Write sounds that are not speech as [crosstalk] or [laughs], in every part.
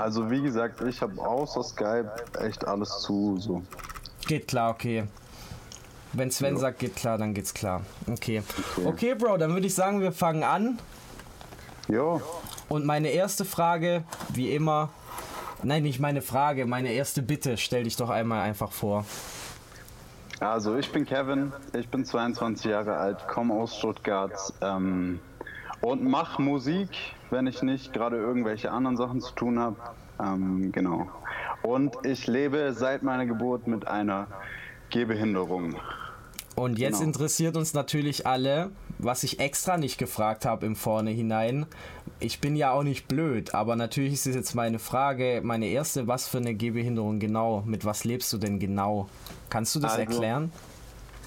Also wie gesagt, ich habe außer Skype echt alles zu. So. Geht klar, okay. Wenn Sven jo. sagt, geht klar, dann geht's klar. Okay. okay. Okay, Bro, dann würde ich sagen, wir fangen an. Jo. Und meine erste Frage, wie immer, nein, nicht meine Frage, meine erste Bitte, stell dich doch einmal einfach vor. Also, ich bin Kevin, ich bin 22 Jahre alt, komme aus Stuttgart ähm, und mache Musik, wenn ich nicht gerade irgendwelche anderen Sachen zu tun habe. Ähm, genau. Und ich lebe seit meiner Geburt mit einer Gehbehinderung. Und jetzt genau. interessiert uns natürlich alle, was ich extra nicht gefragt habe im Vornherein. Ich bin ja auch nicht blöd, aber natürlich ist es jetzt meine Frage, meine erste, was für eine Gehbehinderung genau? Mit was lebst du denn genau? Kannst du das also, erklären?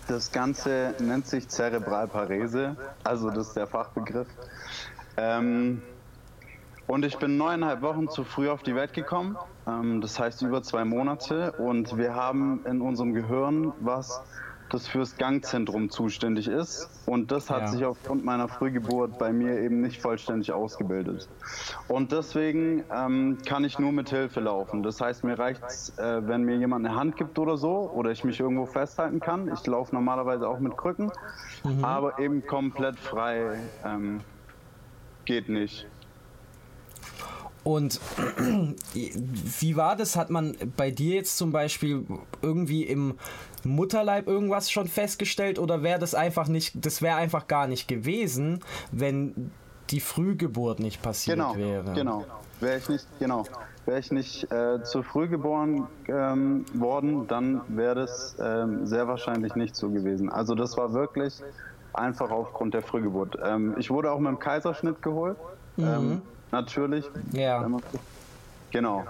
Das Ganze nennt sich Zerebralparese, also das ist der Fachbegriff. Ähm, und ich bin neuneinhalb Wochen zu früh auf die Welt gekommen, ähm, das heißt über zwei Monate. Und wir haben in unserem Gehirn was, das fürs Gangzentrum zuständig ist. Und das hat ja. sich aufgrund meiner Frühgeburt bei mir eben nicht vollständig ausgebildet. Und deswegen ähm, kann ich nur mit Hilfe laufen. Das heißt, mir reicht es, äh, wenn mir jemand eine Hand gibt oder so, oder ich mich irgendwo festhalten kann. Ich laufe normalerweise auch mit Krücken, mhm. aber eben komplett frei ähm, geht nicht. Und [clears throat] wie war das? Hat man bei dir jetzt zum Beispiel irgendwie im Mutterleib irgendwas schon festgestellt oder wäre das einfach nicht, das wäre einfach gar nicht gewesen, wenn die Frühgeburt nicht passiert genau, wäre? Genau, wäre ich nicht, genau. Wäre ich nicht äh, zu früh geboren ähm, worden, dann wäre das ähm, sehr wahrscheinlich nicht so gewesen. Also das war wirklich einfach aufgrund der Frühgeburt. Ähm, ich wurde auch mit dem Kaiserschnitt geholt. Mhm. Ähm, natürlich. Ja. Genau.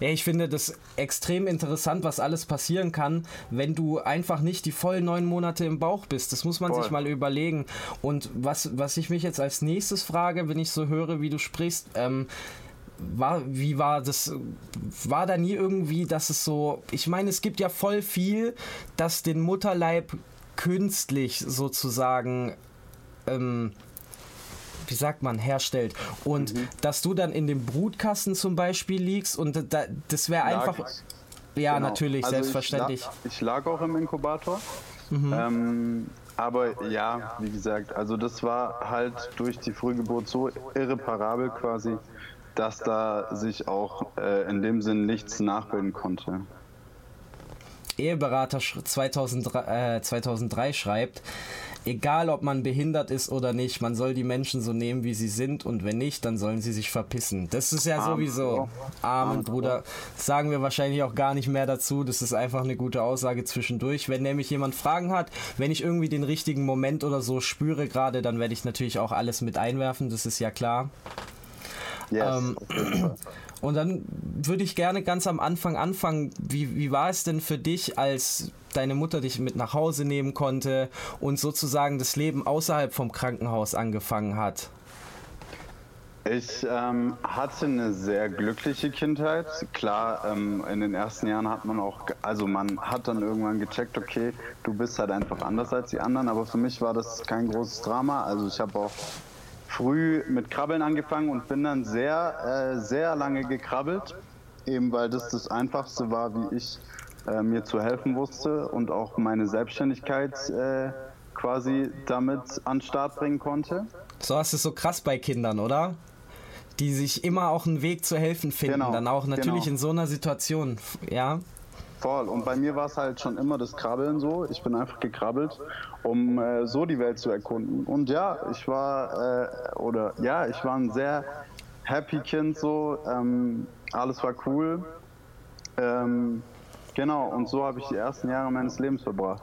Ja, ich finde das extrem interessant, was alles passieren kann, wenn du einfach nicht die vollen neun Monate im Bauch bist. Das muss man Voll. sich mal überlegen. Und was, was ich mich jetzt als nächstes frage, wenn ich so höre, wie du sprichst, ähm, war, wie war das, war da nie irgendwie, dass es so, ich meine, es gibt ja voll viel, das den Mutterleib künstlich sozusagen ähm, wie sagt man, herstellt. Und mhm. dass du dann in dem Brutkasten zum Beispiel liegst und da, das wäre einfach. Ja, genau. natürlich, also selbstverständlich. Ich lag, ich lag, auch im Inkubator. Mhm. Ähm, aber ja, wie gesagt, also das war halt durch die Frühgeburt so irreparabel quasi, dass da sich auch äh, in dem Sinn nichts nachbilden konnte. Eheberater 2003, äh, 2003 schreibt, egal ob man behindert ist oder nicht, man soll die Menschen so nehmen, wie sie sind und wenn nicht, dann sollen sie sich verpissen. Das ist ja sowieso Amen, Bruder. Sagen wir wahrscheinlich auch gar nicht mehr dazu. Das ist einfach eine gute Aussage zwischendurch. Wenn nämlich jemand Fragen hat, wenn ich irgendwie den richtigen Moment oder so spüre gerade, dann werde ich natürlich auch alles mit einwerfen, das ist ja klar. Yes, ähm, und dann würde ich gerne ganz am Anfang anfangen. Wie, wie war es denn für dich, als deine Mutter dich mit nach Hause nehmen konnte und sozusagen das Leben außerhalb vom Krankenhaus angefangen hat? Ich ähm, hatte eine sehr glückliche Kindheit. Klar, ähm, in den ersten Jahren hat man auch, also man hat dann irgendwann gecheckt, okay, du bist halt einfach anders als die anderen, aber für mich war das kein großes Drama. Also ich habe auch früh mit Krabbeln angefangen und bin dann sehr, äh, sehr lange gekrabbelt, eben weil das das Einfachste war, wie ich äh, mir zu helfen wusste und auch meine Selbstständigkeit äh, quasi damit an den Start bringen konnte. So hast es so krass bei Kindern, oder? Die sich immer auch einen Weg zu helfen finden, genau, dann auch natürlich genau. in so einer Situation, ja. Voll. Und bei mir war es halt schon immer das Krabbeln so. Ich bin einfach gekrabbelt, um äh, so die Welt zu erkunden. Und ja, ich war, äh, oder ja, ich war ein sehr happy Kind so. Ähm, alles war cool. Ähm, genau, und so habe ich die ersten Jahre meines Lebens verbracht.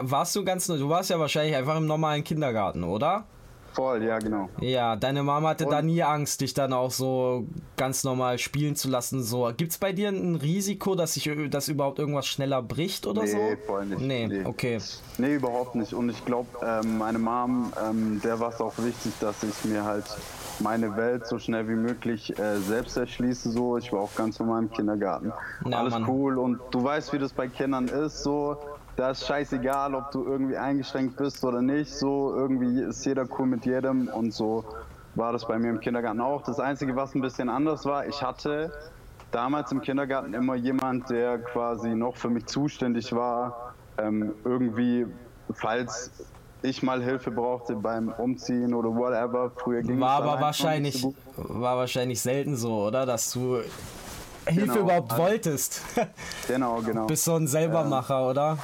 Warst du ganz, du warst ja wahrscheinlich einfach im normalen Kindergarten, oder? Voll, ja, genau. Ja, deine Mama hatte und da nie Angst, dich dann auch so ganz normal spielen zu lassen. So, gibt's bei dir ein Risiko, dass sich dass überhaupt irgendwas schneller bricht oder nee, so? Nee, voll nicht. Nee, nee, okay. Nee, überhaupt nicht. Und ich glaube, ähm, meine Mom, ähm, der war es auch wichtig, dass ich mir halt meine Welt so schnell wie möglich äh, selbst erschließe. So, ich war auch ganz normal im Kindergarten. Na, Alles Mann. cool und du weißt, wie das bei Kindern ist. So, da ist scheißegal, ob du irgendwie eingeschränkt bist oder nicht. So, irgendwie ist jeder cool mit jedem und so. war das bei mir im Kindergarten auch. Das Einzige, was ein bisschen anders war, ich hatte damals im Kindergarten immer jemand, der quasi noch für mich zuständig war, ähm, irgendwie, falls ich mal Hilfe brauchte beim Umziehen oder whatever. Früher ging war aber wahrscheinlich so war wahrscheinlich selten so, oder, dass du Hilfe genau. überhaupt also, wolltest. [laughs] genau, genau. Bist so ein Selbermacher, ja. oder?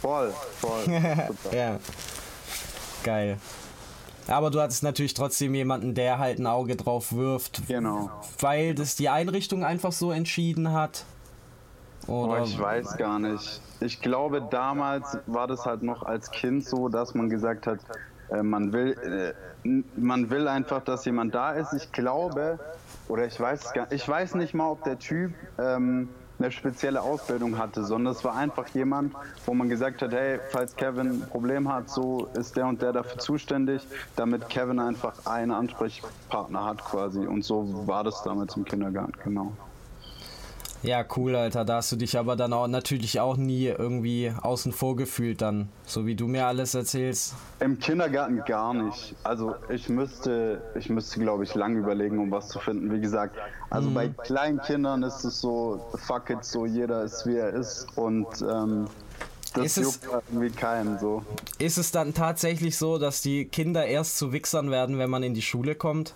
Voll, voll. [laughs] ja. Geil. Aber du hattest natürlich trotzdem jemanden, der halt ein Auge drauf wirft. Genau. Weil das die Einrichtung einfach so entschieden hat. Oder? Oh, ich weiß gar nicht. Ich glaube, damals war das halt noch als Kind so, dass man gesagt hat, äh, man will, äh, man will einfach, dass jemand da ist. Ich glaube, oder ich weiß ich weiß nicht mal, ob der Typ ähm, eine spezielle Ausbildung hatte, sondern es war einfach jemand, wo man gesagt hat, hey, falls Kevin ein Problem hat, so ist der und der dafür zuständig, damit Kevin einfach einen Ansprechpartner hat quasi. Und so war das damals im Kindergarten, genau. Ja, cool, Alter. Da hast du dich aber dann auch natürlich auch nie irgendwie außen vor gefühlt dann, so wie du mir alles erzählst. Im Kindergarten gar nicht. Also ich müsste, ich müsste, glaube ich, lange überlegen, um was zu finden. Wie gesagt, also mhm. bei kleinen Kindern ist es so, fuck it, so jeder ist wie er ist und ähm, das ist juckt es, irgendwie keinen so. Ist es dann tatsächlich so, dass die Kinder erst zu Wichsern werden, wenn man in die Schule kommt?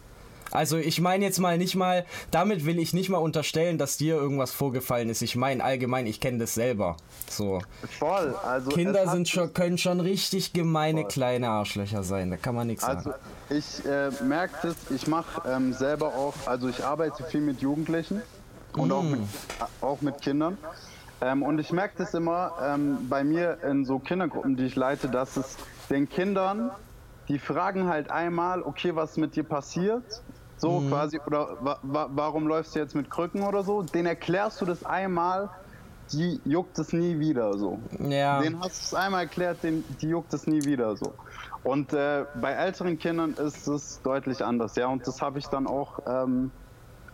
Also ich meine jetzt mal nicht mal, damit will ich nicht mal unterstellen, dass dir irgendwas vorgefallen ist. Ich meine allgemein, ich kenne das selber. So. Voll. Also Kinder sind schon, können schon richtig gemeine voll. kleine Arschlöcher sein. Da kann man nichts also, sagen. Ich äh, merke das, ich mache ähm, selber auch, also ich arbeite viel mit Jugendlichen und mm. auch, mit, auch mit Kindern. Ähm, und ich merke das immer ähm, bei mir in so Kindergruppen, die ich leite, dass es den Kindern, die fragen halt einmal, okay, was mit dir passiert? So mhm. quasi, oder wa wa warum läufst du jetzt mit Krücken oder so? Den erklärst du das einmal, die juckt es nie wieder so. Ja. Den hast du es einmal erklärt, den, die juckt es nie wieder so. Und äh, bei älteren Kindern ist es deutlich anders, ja. Und das habe ich dann auch, ähm,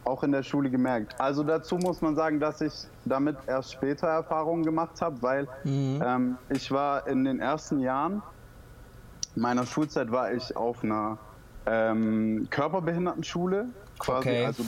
auch in der Schule gemerkt. Also dazu muss man sagen, dass ich damit erst später Erfahrungen gemacht habe, weil mhm. ähm, ich war in den ersten Jahren meiner Schulzeit war ich auf einer ähm, Körperbehindertenschule quasi. Okay. Also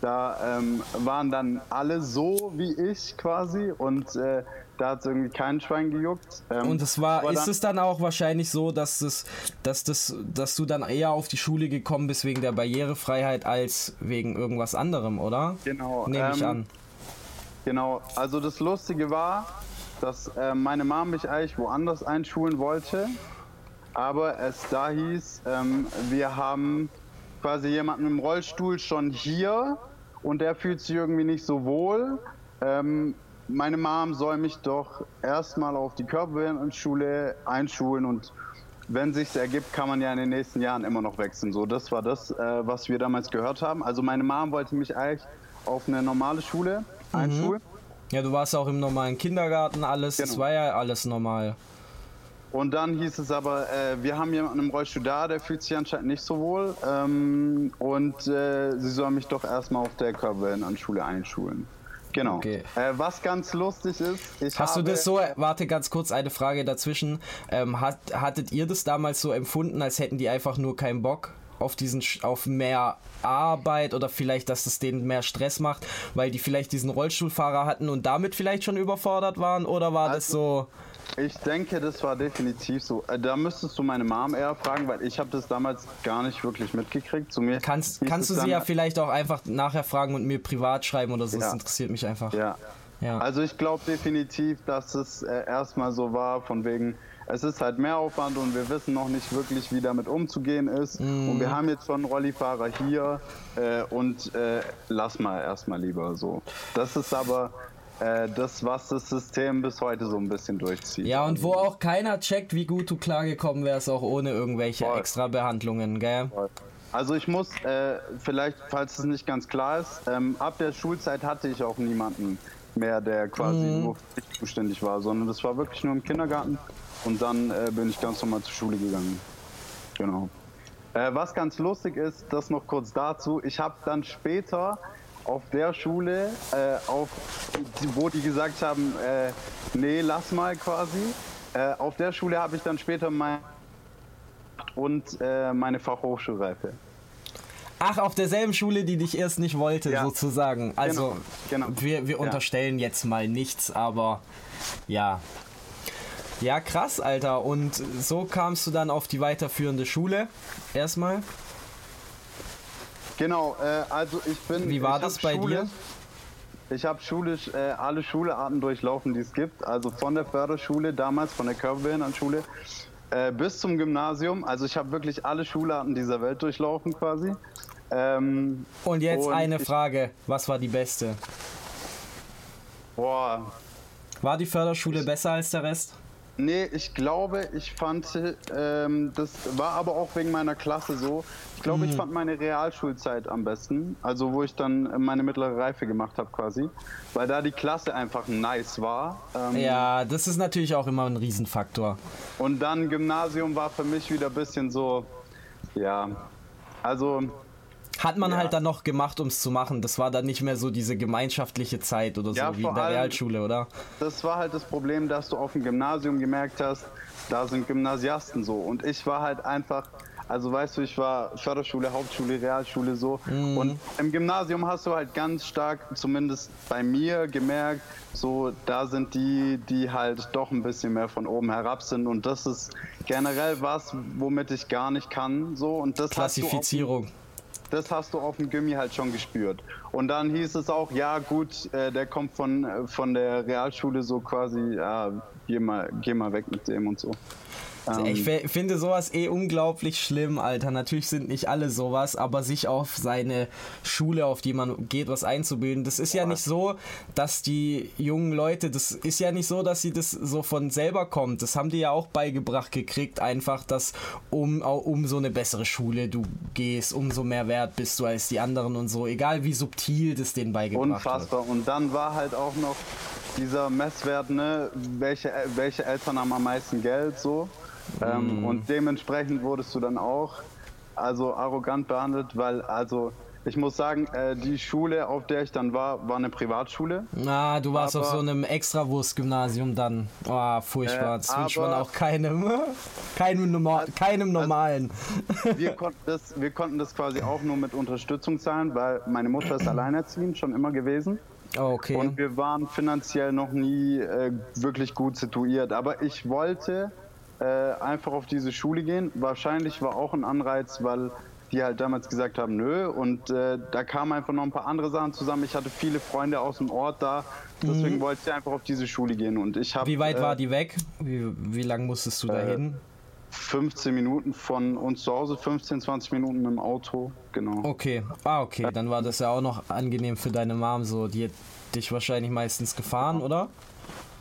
da ähm, waren dann alle so wie ich quasi und äh, da hat es irgendwie kein Schwein gejuckt. Ähm, und es war, ist es dann auch wahrscheinlich so, dass das, dass das, dass du dann eher auf die Schule gekommen bist wegen der Barrierefreiheit als wegen irgendwas anderem, oder? Genau. Nehme ich ähm, an. Genau. Also das Lustige war, dass äh, meine Mom mich eigentlich woanders einschulen wollte aber es da hieß, ähm, wir haben quasi jemanden im Rollstuhl schon hier und der fühlt sich irgendwie nicht so wohl. Ähm, meine Mom soll mich doch erstmal auf die Körperbehindertenschule einschulen und wenn sich ergibt, kann man ja in den nächsten Jahren immer noch wechseln. So, das war das, äh, was wir damals gehört haben. Also meine Mom wollte mich eigentlich auf eine normale Schule mhm. einschulen. Ja, du warst auch im normalen Kindergarten, alles, genau. das war ja alles normal. Und dann hieß es aber, äh, wir haben jemanden im Rollstuhl da, der fühlt sich anscheinend nicht so wohl. Ähm, und äh, sie soll mich doch erstmal auf der Körperschule einschulen. Genau. Okay. Äh, was ganz lustig ist, Hast du das so, warte ganz kurz, eine Frage dazwischen. Ähm, hat, hattet ihr das damals so empfunden, als hätten die einfach nur keinen Bock? auf diesen auf mehr Arbeit oder vielleicht, dass es denen mehr Stress macht, weil die vielleicht diesen Rollstuhlfahrer hatten und damit vielleicht schon überfordert waren oder war also, das so ich denke, das war definitiv so. Äh, da müsstest du meine Mom eher fragen, weil ich habe das damals gar nicht wirklich mitgekriegt. Zu mir kannst kannst du sie ja vielleicht auch einfach nachher fragen und mir privat schreiben oder so. Ja. Das interessiert mich einfach. Ja. ja. Also ich glaube definitiv, dass es äh, erstmal so war, von wegen, es ist halt mehr Aufwand und wir wissen noch nicht wirklich, wie damit umzugehen ist. Mm. Und wir haben jetzt schon einen Rollifahrer hier äh, und äh, lass mal erstmal lieber so. Das ist aber äh, das, was das System bis heute so ein bisschen durchzieht. Ja, und wo auch keiner checkt, wie gut du klargekommen wärst, auch ohne irgendwelche Voll. extra Behandlungen, gell? Voll. Also ich muss, äh, vielleicht, falls es nicht ganz klar ist, ähm, ab der Schulzeit hatte ich auch niemanden mehr, der quasi mhm. nur für mich zuständig war, sondern das war wirklich nur im Kindergarten und dann äh, bin ich ganz normal zur Schule gegangen. Genau. Äh, was ganz lustig ist, das noch kurz dazu, ich habe dann später auf der Schule, äh, auf, wo die gesagt haben, äh, nee, lass mal quasi. Äh, auf der Schule habe ich dann später mein und äh, meine Fachhochschulreife. Ach, auf derselben Schule, die dich erst nicht wollte, ja. sozusagen. Also, genau, genau. wir, wir unterstellen ja. jetzt mal nichts, aber ja. Ja, krass, Alter. Und so kamst du dann auf die weiterführende Schule erstmal? Genau, äh, also ich bin. Wie war das bei Schule, dir? Ich habe schulisch äh, alle Schularten durchlaufen, die es gibt. Also von der Förderschule damals, von der Körperbehindertenschule, äh, bis zum Gymnasium. Also ich habe wirklich alle Schularten dieser Welt durchlaufen quasi. Ähm, und jetzt und eine Frage: Was war die beste? Boah. War die Förderschule besser als der Rest? Nee, ich glaube, ich fand, ähm, das war aber auch wegen meiner Klasse so. Ich glaube, mhm. ich fand meine Realschulzeit am besten, also wo ich dann meine mittlere Reife gemacht habe quasi, weil da die Klasse einfach nice war. Ähm, ja, das ist natürlich auch immer ein Riesenfaktor. Und dann Gymnasium war für mich wieder ein bisschen so, ja, also hat man ja. halt dann noch gemacht, um es zu machen. Das war dann nicht mehr so diese gemeinschaftliche Zeit oder so ja, wie in der Realschule, oder? Das war halt das Problem, dass du auf dem Gymnasium gemerkt hast, da sind Gymnasiasten so. Und ich war halt einfach, also weißt du, ich war Förderschule, Hauptschule, Realschule so. Mhm. Und im Gymnasium hast du halt ganz stark, zumindest bei mir, gemerkt, so da sind die, die halt doch ein bisschen mehr von oben herab sind. Und das ist generell was, womit ich gar nicht kann. So. Und das Klassifizierung das hast du auf dem Gimmi halt schon gespürt. Und dann hieß es auch, ja gut, äh, der kommt von, äh, von der Realschule so quasi, ja, geh mal, geh mal weg mit dem und so. Ich ähm. finde sowas eh unglaublich schlimm, Alter. Natürlich sind nicht alle sowas, aber sich auf seine Schule, auf die man geht, was einzubilden, das ist ja nicht so, dass die jungen Leute, das ist ja nicht so, dass sie das so von selber kommt. Das haben die ja auch beigebracht gekriegt, einfach, dass um, um so eine bessere Schule du gehst, umso mehr wert bist du als die anderen und so, egal wie subtil das denen beigebracht Unfassbar. Wird. Und dann war halt auch noch dieser Messwert, ne, welche, welche Eltern haben am meisten Geld, so. Ähm, mm. Und dementsprechend wurdest du dann auch also arrogant behandelt, weil also ich muss sagen, äh, die Schule, auf der ich dann war, war eine Privatschule. Na, du warst aber, auf so einem Extrawurst-Gymnasium dann. Oh, furchtbar. das äh, wünscht man auch keinem, [laughs] keinem, normal, also, keinem normalen. Also, wir, [laughs] konnten das, wir konnten das quasi auch nur mit Unterstützung zahlen, weil meine Mutter ist [clears throat] alleinerziehend schon immer gewesen. Oh, okay. Und wir waren finanziell noch nie äh, wirklich gut situiert. Aber ich wollte äh, einfach auf diese Schule gehen. Wahrscheinlich war auch ein Anreiz, weil die halt damals gesagt haben, nö. Und äh, da kamen einfach noch ein paar andere Sachen zusammen. Ich hatte viele Freunde aus dem Ort da. Deswegen mhm. wollte ich einfach auf diese Schule gehen. Und ich hab, Wie weit äh, war die weg? Wie, wie lang musstest du da hin? 15 Minuten von uns zu Hause, 15, 20 Minuten dem Auto, genau. Okay, ah, okay, dann war das ja auch noch angenehm für deine Mom so. Die hat dich wahrscheinlich meistens gefahren, oder?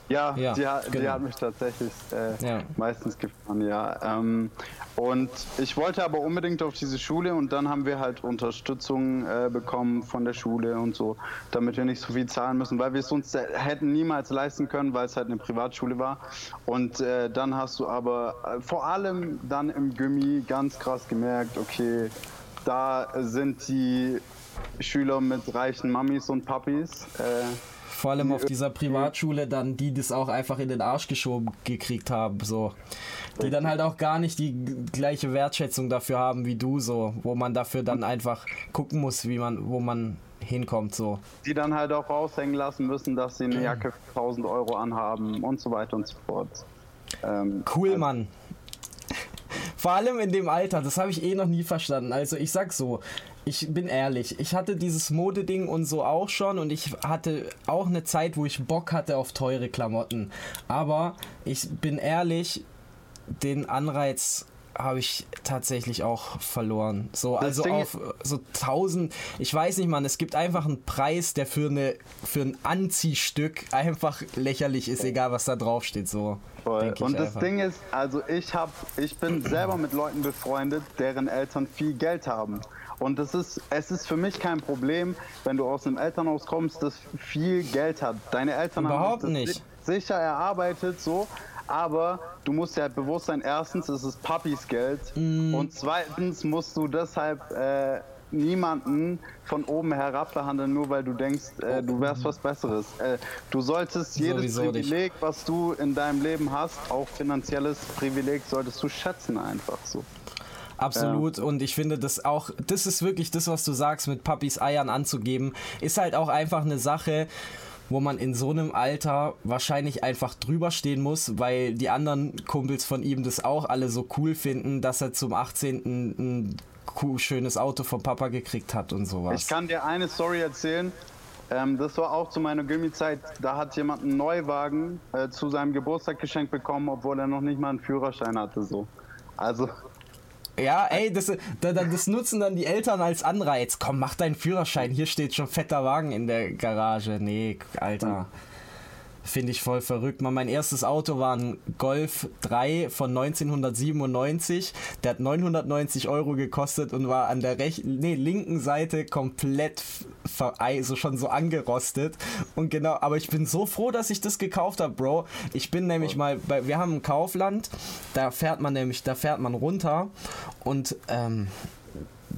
Ja, ja die, hat, genau. die, hat mich tatsächlich äh, ja. meistens gefahren, ja. Ähm, und ich wollte aber unbedingt auf diese Schule und dann haben wir halt Unterstützung äh, bekommen von der Schule und so, damit wir nicht so viel zahlen müssen, weil wir es uns hätten niemals leisten können, weil es halt eine Privatschule war. Und äh, dann hast du aber äh, vor allem dann im Gimmi ganz krass gemerkt, okay, da sind die Schüler mit reichen Mamis und Papis. Äh, vor allem auf dieser Privatschule dann, die das auch einfach in den Arsch geschoben gekriegt haben, so. Die dann halt auch gar nicht die gleiche Wertschätzung dafür haben wie du, so. Wo man dafür dann einfach gucken muss, wie man, wo man hinkommt, so. Die dann halt auch raushängen lassen müssen, dass sie eine Jacke für 1000 Euro anhaben und so weiter und so fort. Ähm, cool, also Mann. Vor allem in dem Alter, das habe ich eh noch nie verstanden. Also ich sag so, ich bin ehrlich, ich hatte dieses Modeding und so auch schon und ich hatte auch eine Zeit, wo ich Bock hatte auf teure Klamotten. Aber ich bin ehrlich, den Anreiz habe ich tatsächlich auch verloren. So, das also auf so 1000, ich weiß nicht, man, es gibt einfach einen Preis, der für, eine, für ein Anziehstück einfach lächerlich ist, egal was da drauf steht. So. Und das einfach. Ding ist, also ich, hab, ich bin selber mit Leuten befreundet, deren Eltern viel Geld haben. Und das ist, es ist für mich kein Problem, wenn du aus einem Elternhaus kommst, das viel Geld hat. Deine Eltern Überhaupt haben nicht. sicher erarbeitet, so. Aber du musst dir halt bewusst sein, erstens ist es Papis Geld mm. und zweitens musst du deshalb äh, niemanden von oben herab behandeln, nur weil du denkst, äh, du wärst was Besseres. Äh, du solltest jedes Sowieso Privileg, nicht. was du in deinem Leben hast, auch finanzielles Privileg, solltest du schätzen einfach so. Absolut. Ja. Und ich finde das auch, das ist wirklich das, was du sagst, mit Papis Eiern anzugeben, ist halt auch einfach eine Sache, wo man in so einem Alter wahrscheinlich einfach drüber stehen muss, weil die anderen Kumpels von ihm das auch alle so cool finden, dass er zum 18. ein schönes Auto vom Papa gekriegt hat und sowas. Ich kann dir eine Story erzählen. Ähm, das war auch zu meiner Gimmi-Zeit. Da hat jemand einen Neuwagen äh, zu seinem Geburtstag geschenkt bekommen, obwohl er noch nicht mal einen Führerschein hatte. So. Also ja, ey, das, das, nutzen dann die Eltern als Anreiz. Komm, mach deinen Führerschein. Hier steht schon fetter Wagen in der Garage. Nee, Alter. Finde ich voll verrückt. mein erstes Auto war ein Golf 3 von 1997. Der hat 990 Euro gekostet und war an der rechten, nee, linken Seite komplett also schon so angerostet. Und genau, aber ich bin so froh, dass ich das gekauft habe, Bro. Ich bin nämlich mal, bei, wir haben ein Kaufland, da fährt man nämlich, da fährt man runter und ähm,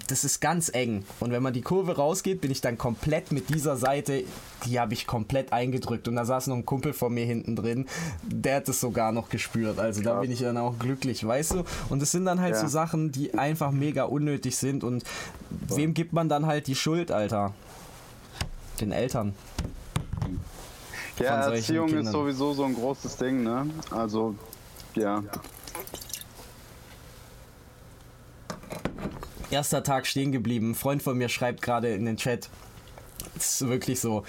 das ist ganz eng. Und wenn man die Kurve rausgeht, bin ich dann komplett mit dieser Seite, die habe ich komplett eingedrückt. Und da saß noch ein Kumpel von mir hinten drin, der hat es sogar noch gespürt. Also da bin ich dann auch glücklich, weißt du? Und es sind dann halt ja. so Sachen, die einfach mega unnötig sind. Und wem gibt man dann halt die Schuld, Alter? Den Eltern. Ja, Erziehung Kindern. ist sowieso so ein großes Ding, ne? Also, ja. Erster Tag stehen geblieben. Ein Freund von mir schreibt gerade in den Chat, das ist wirklich so.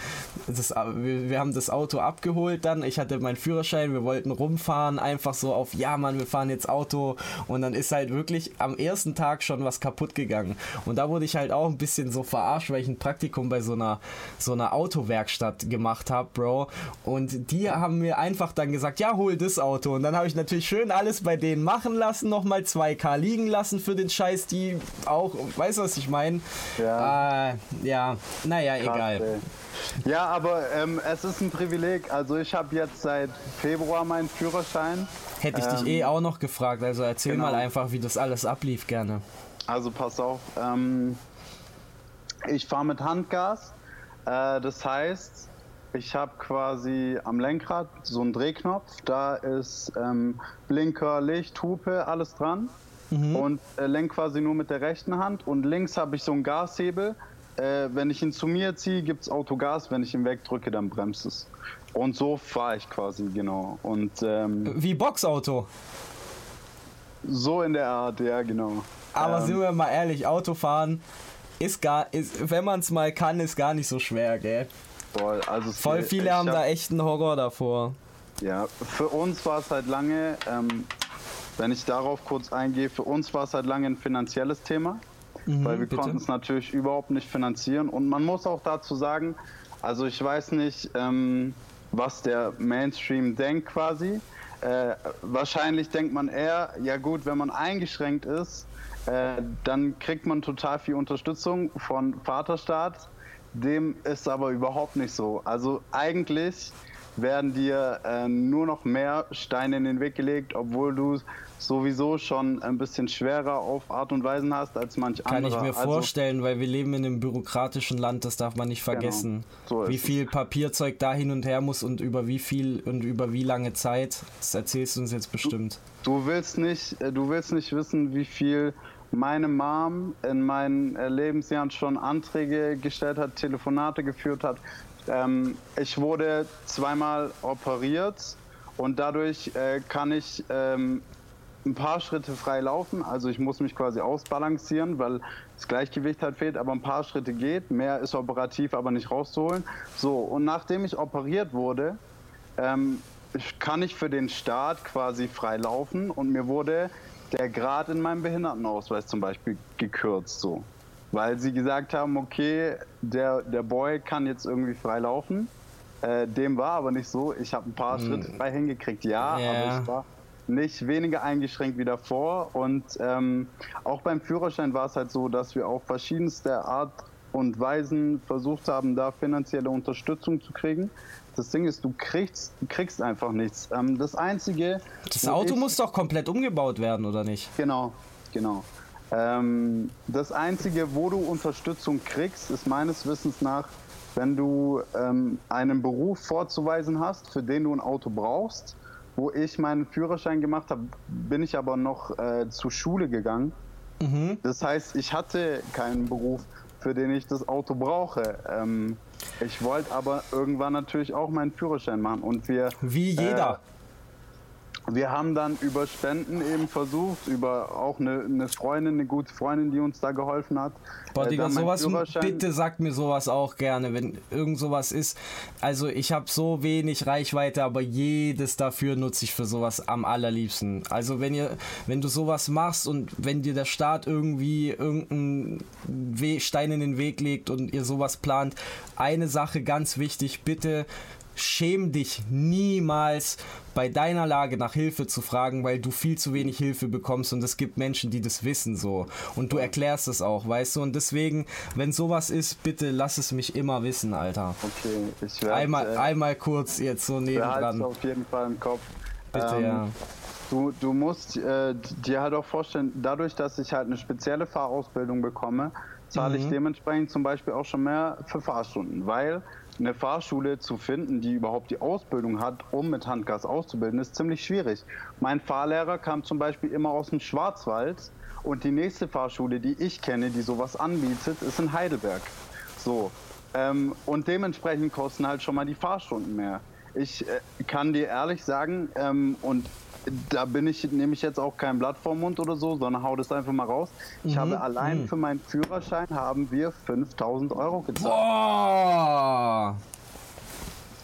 Das, wir, wir, haben das Auto abgeholt dann. Ich hatte meinen Führerschein, wir wollten rumfahren, einfach so auf, ja Mann, wir fahren jetzt Auto. Und dann ist halt wirklich am ersten Tag schon was kaputt gegangen. Und da wurde ich halt auch ein bisschen so verarscht, weil ich ein Praktikum bei so einer, so einer Autowerkstatt gemacht habe, Bro. Und die haben mir einfach dann gesagt, ja, hol das Auto. Und dann habe ich natürlich schön alles bei denen machen lassen, nochmal 2K liegen lassen für den Scheiß, die auch, weißt du, was ich meine? Ja. Äh, ja, naja, egal geil. Ja, aber ähm, es ist ein Privileg. Also ich habe jetzt seit Februar meinen Führerschein. Hätte ich ähm, dich eh auch noch gefragt. Also erzähl genau. mal einfach, wie das alles ablief gerne. Also pass auf. Ähm, ich fahre mit Handgas. Äh, das heißt, ich habe quasi am Lenkrad so einen Drehknopf. Da ist ähm, Blinker, Licht, Hupe, alles dran. Mhm. Und äh, lenk quasi nur mit der rechten Hand. Und links habe ich so einen Gashebel äh, wenn ich ihn zu mir ziehe, gibt es Autogas, wenn ich ihn wegdrücke, dann bremst es. Und so fahre ich quasi, genau. Und, ähm, Wie Boxauto? So in der Art, ja, genau. Aber ähm, sind wir mal ehrlich, Autofahren ist gar, ist, wenn man es mal kann, ist gar nicht so schwer, gell? Voll, also Voll viele haben hab, da echt einen Horror davor. Ja, für uns war es halt lange, ähm, wenn ich darauf kurz eingehe, für uns war es halt lange ein finanzielles Thema mhm, weil wir konnten es natürlich überhaupt nicht finanzieren. Und man muss auch dazu sagen, also ich weiß nicht, ähm, was der Mainstream denkt quasi. Äh, wahrscheinlich denkt man eher, ja gut, wenn man eingeschränkt ist, äh, dann kriegt man total viel Unterstützung von Vaterstaat. Dem ist aber überhaupt nicht so. Also eigentlich werden dir äh, nur noch mehr Steine in den Weg gelegt, obwohl du sowieso schon ein bisschen schwerer auf Art und Weisen hast als manch andere. Kann ich mir also, vorstellen, weil wir leben in einem bürokratischen Land, das darf man nicht genau, vergessen. Genau, so wie viel es. Papierzeug da hin und her muss und über wie viel und über wie lange Zeit, das erzählst du uns jetzt bestimmt. Du, du willst nicht, äh, du willst nicht wissen, wie viel meine Mom in meinen äh, Lebensjahren schon Anträge gestellt hat, Telefonate geführt hat. Ähm, ich wurde zweimal operiert und dadurch äh, kann ich ähm, ein paar Schritte frei laufen. Also ich muss mich quasi ausbalancieren, weil das Gleichgewicht halt fehlt, aber ein paar Schritte geht. Mehr ist operativ, aber nicht rauszuholen. So, und nachdem ich operiert wurde, ähm, kann ich für den Start quasi frei laufen und mir wurde der Grad in meinem Behindertenausweis zum Beispiel gekürzt, so. Weil sie gesagt haben, okay, der, der Boy kann jetzt irgendwie frei laufen. Äh, dem war aber nicht so. Ich habe ein paar hm. Schritte frei hingekriegt, ja, yeah. aber ich war nicht weniger eingeschränkt wie davor. Und ähm, auch beim Führerschein war es halt so, dass wir auf verschiedenste Art und Weisen versucht haben, da finanzielle Unterstützung zu kriegen. Das Ding ist, du kriegst, du kriegst einfach nichts. Ähm, das Einzige. Das Auto muss doch komplett umgebaut werden, oder nicht? Genau, genau. Ähm, das Einzige, wo du Unterstützung kriegst, ist meines Wissens nach, wenn du ähm, einen Beruf vorzuweisen hast, für den du ein Auto brauchst wo ich meinen Führerschein gemacht habe, bin ich aber noch äh, zur Schule gegangen. Mhm. Das heißt, ich hatte keinen Beruf, für den ich das Auto brauche. Ähm, ich wollte aber irgendwann natürlich auch meinen Führerschein machen und wir. Wie jeder. Äh, wir haben dann über Spenden eben versucht, über auch eine, eine Freundin, eine gute Freundin, die uns da geholfen hat. Boah, äh, Digga, sowas, bitte sagt mir sowas auch gerne, wenn irgend sowas ist. Also ich habe so wenig Reichweite, aber jedes dafür nutze ich für sowas am allerliebsten. Also wenn ihr, wenn du sowas machst und wenn dir der Staat irgendwie irgendeinen Stein in den Weg legt und ihr sowas plant, eine Sache ganz wichtig, bitte schäm dich niemals bei deiner Lage nach Hilfe zu fragen, weil du viel zu wenig Hilfe bekommst und es gibt Menschen, die das wissen so und du erklärst es auch, weißt du und deswegen, wenn sowas ist, bitte lass es mich immer wissen, Alter. Okay, ich werde einmal, äh, einmal kurz jetzt so nebendran. auf jeden Fall im Kopf. Bitte ähm, ja. Du, du musst äh, dir halt auch vorstellen, dadurch, dass ich halt eine spezielle Fahrausbildung bekomme, zahle mhm. ich dementsprechend zum Beispiel auch schon mehr für Fahrstunden, weil eine Fahrschule zu finden, die überhaupt die Ausbildung hat, um mit Handgas auszubilden, ist ziemlich schwierig. Mein Fahrlehrer kam zum Beispiel immer aus dem Schwarzwald und die nächste Fahrschule, die ich kenne, die sowas anbietet, ist in Heidelberg. So. Ähm, und dementsprechend kosten halt schon mal die Fahrstunden mehr. Ich äh, kann dir ehrlich sagen, ähm, und da bin ich, nehme ich jetzt auch kein Blatt vorm Mund oder so, sondern hau das einfach mal raus. Ich mhm. habe allein mhm. für meinen Führerschein haben wir 5000 Euro gezahlt. Boah.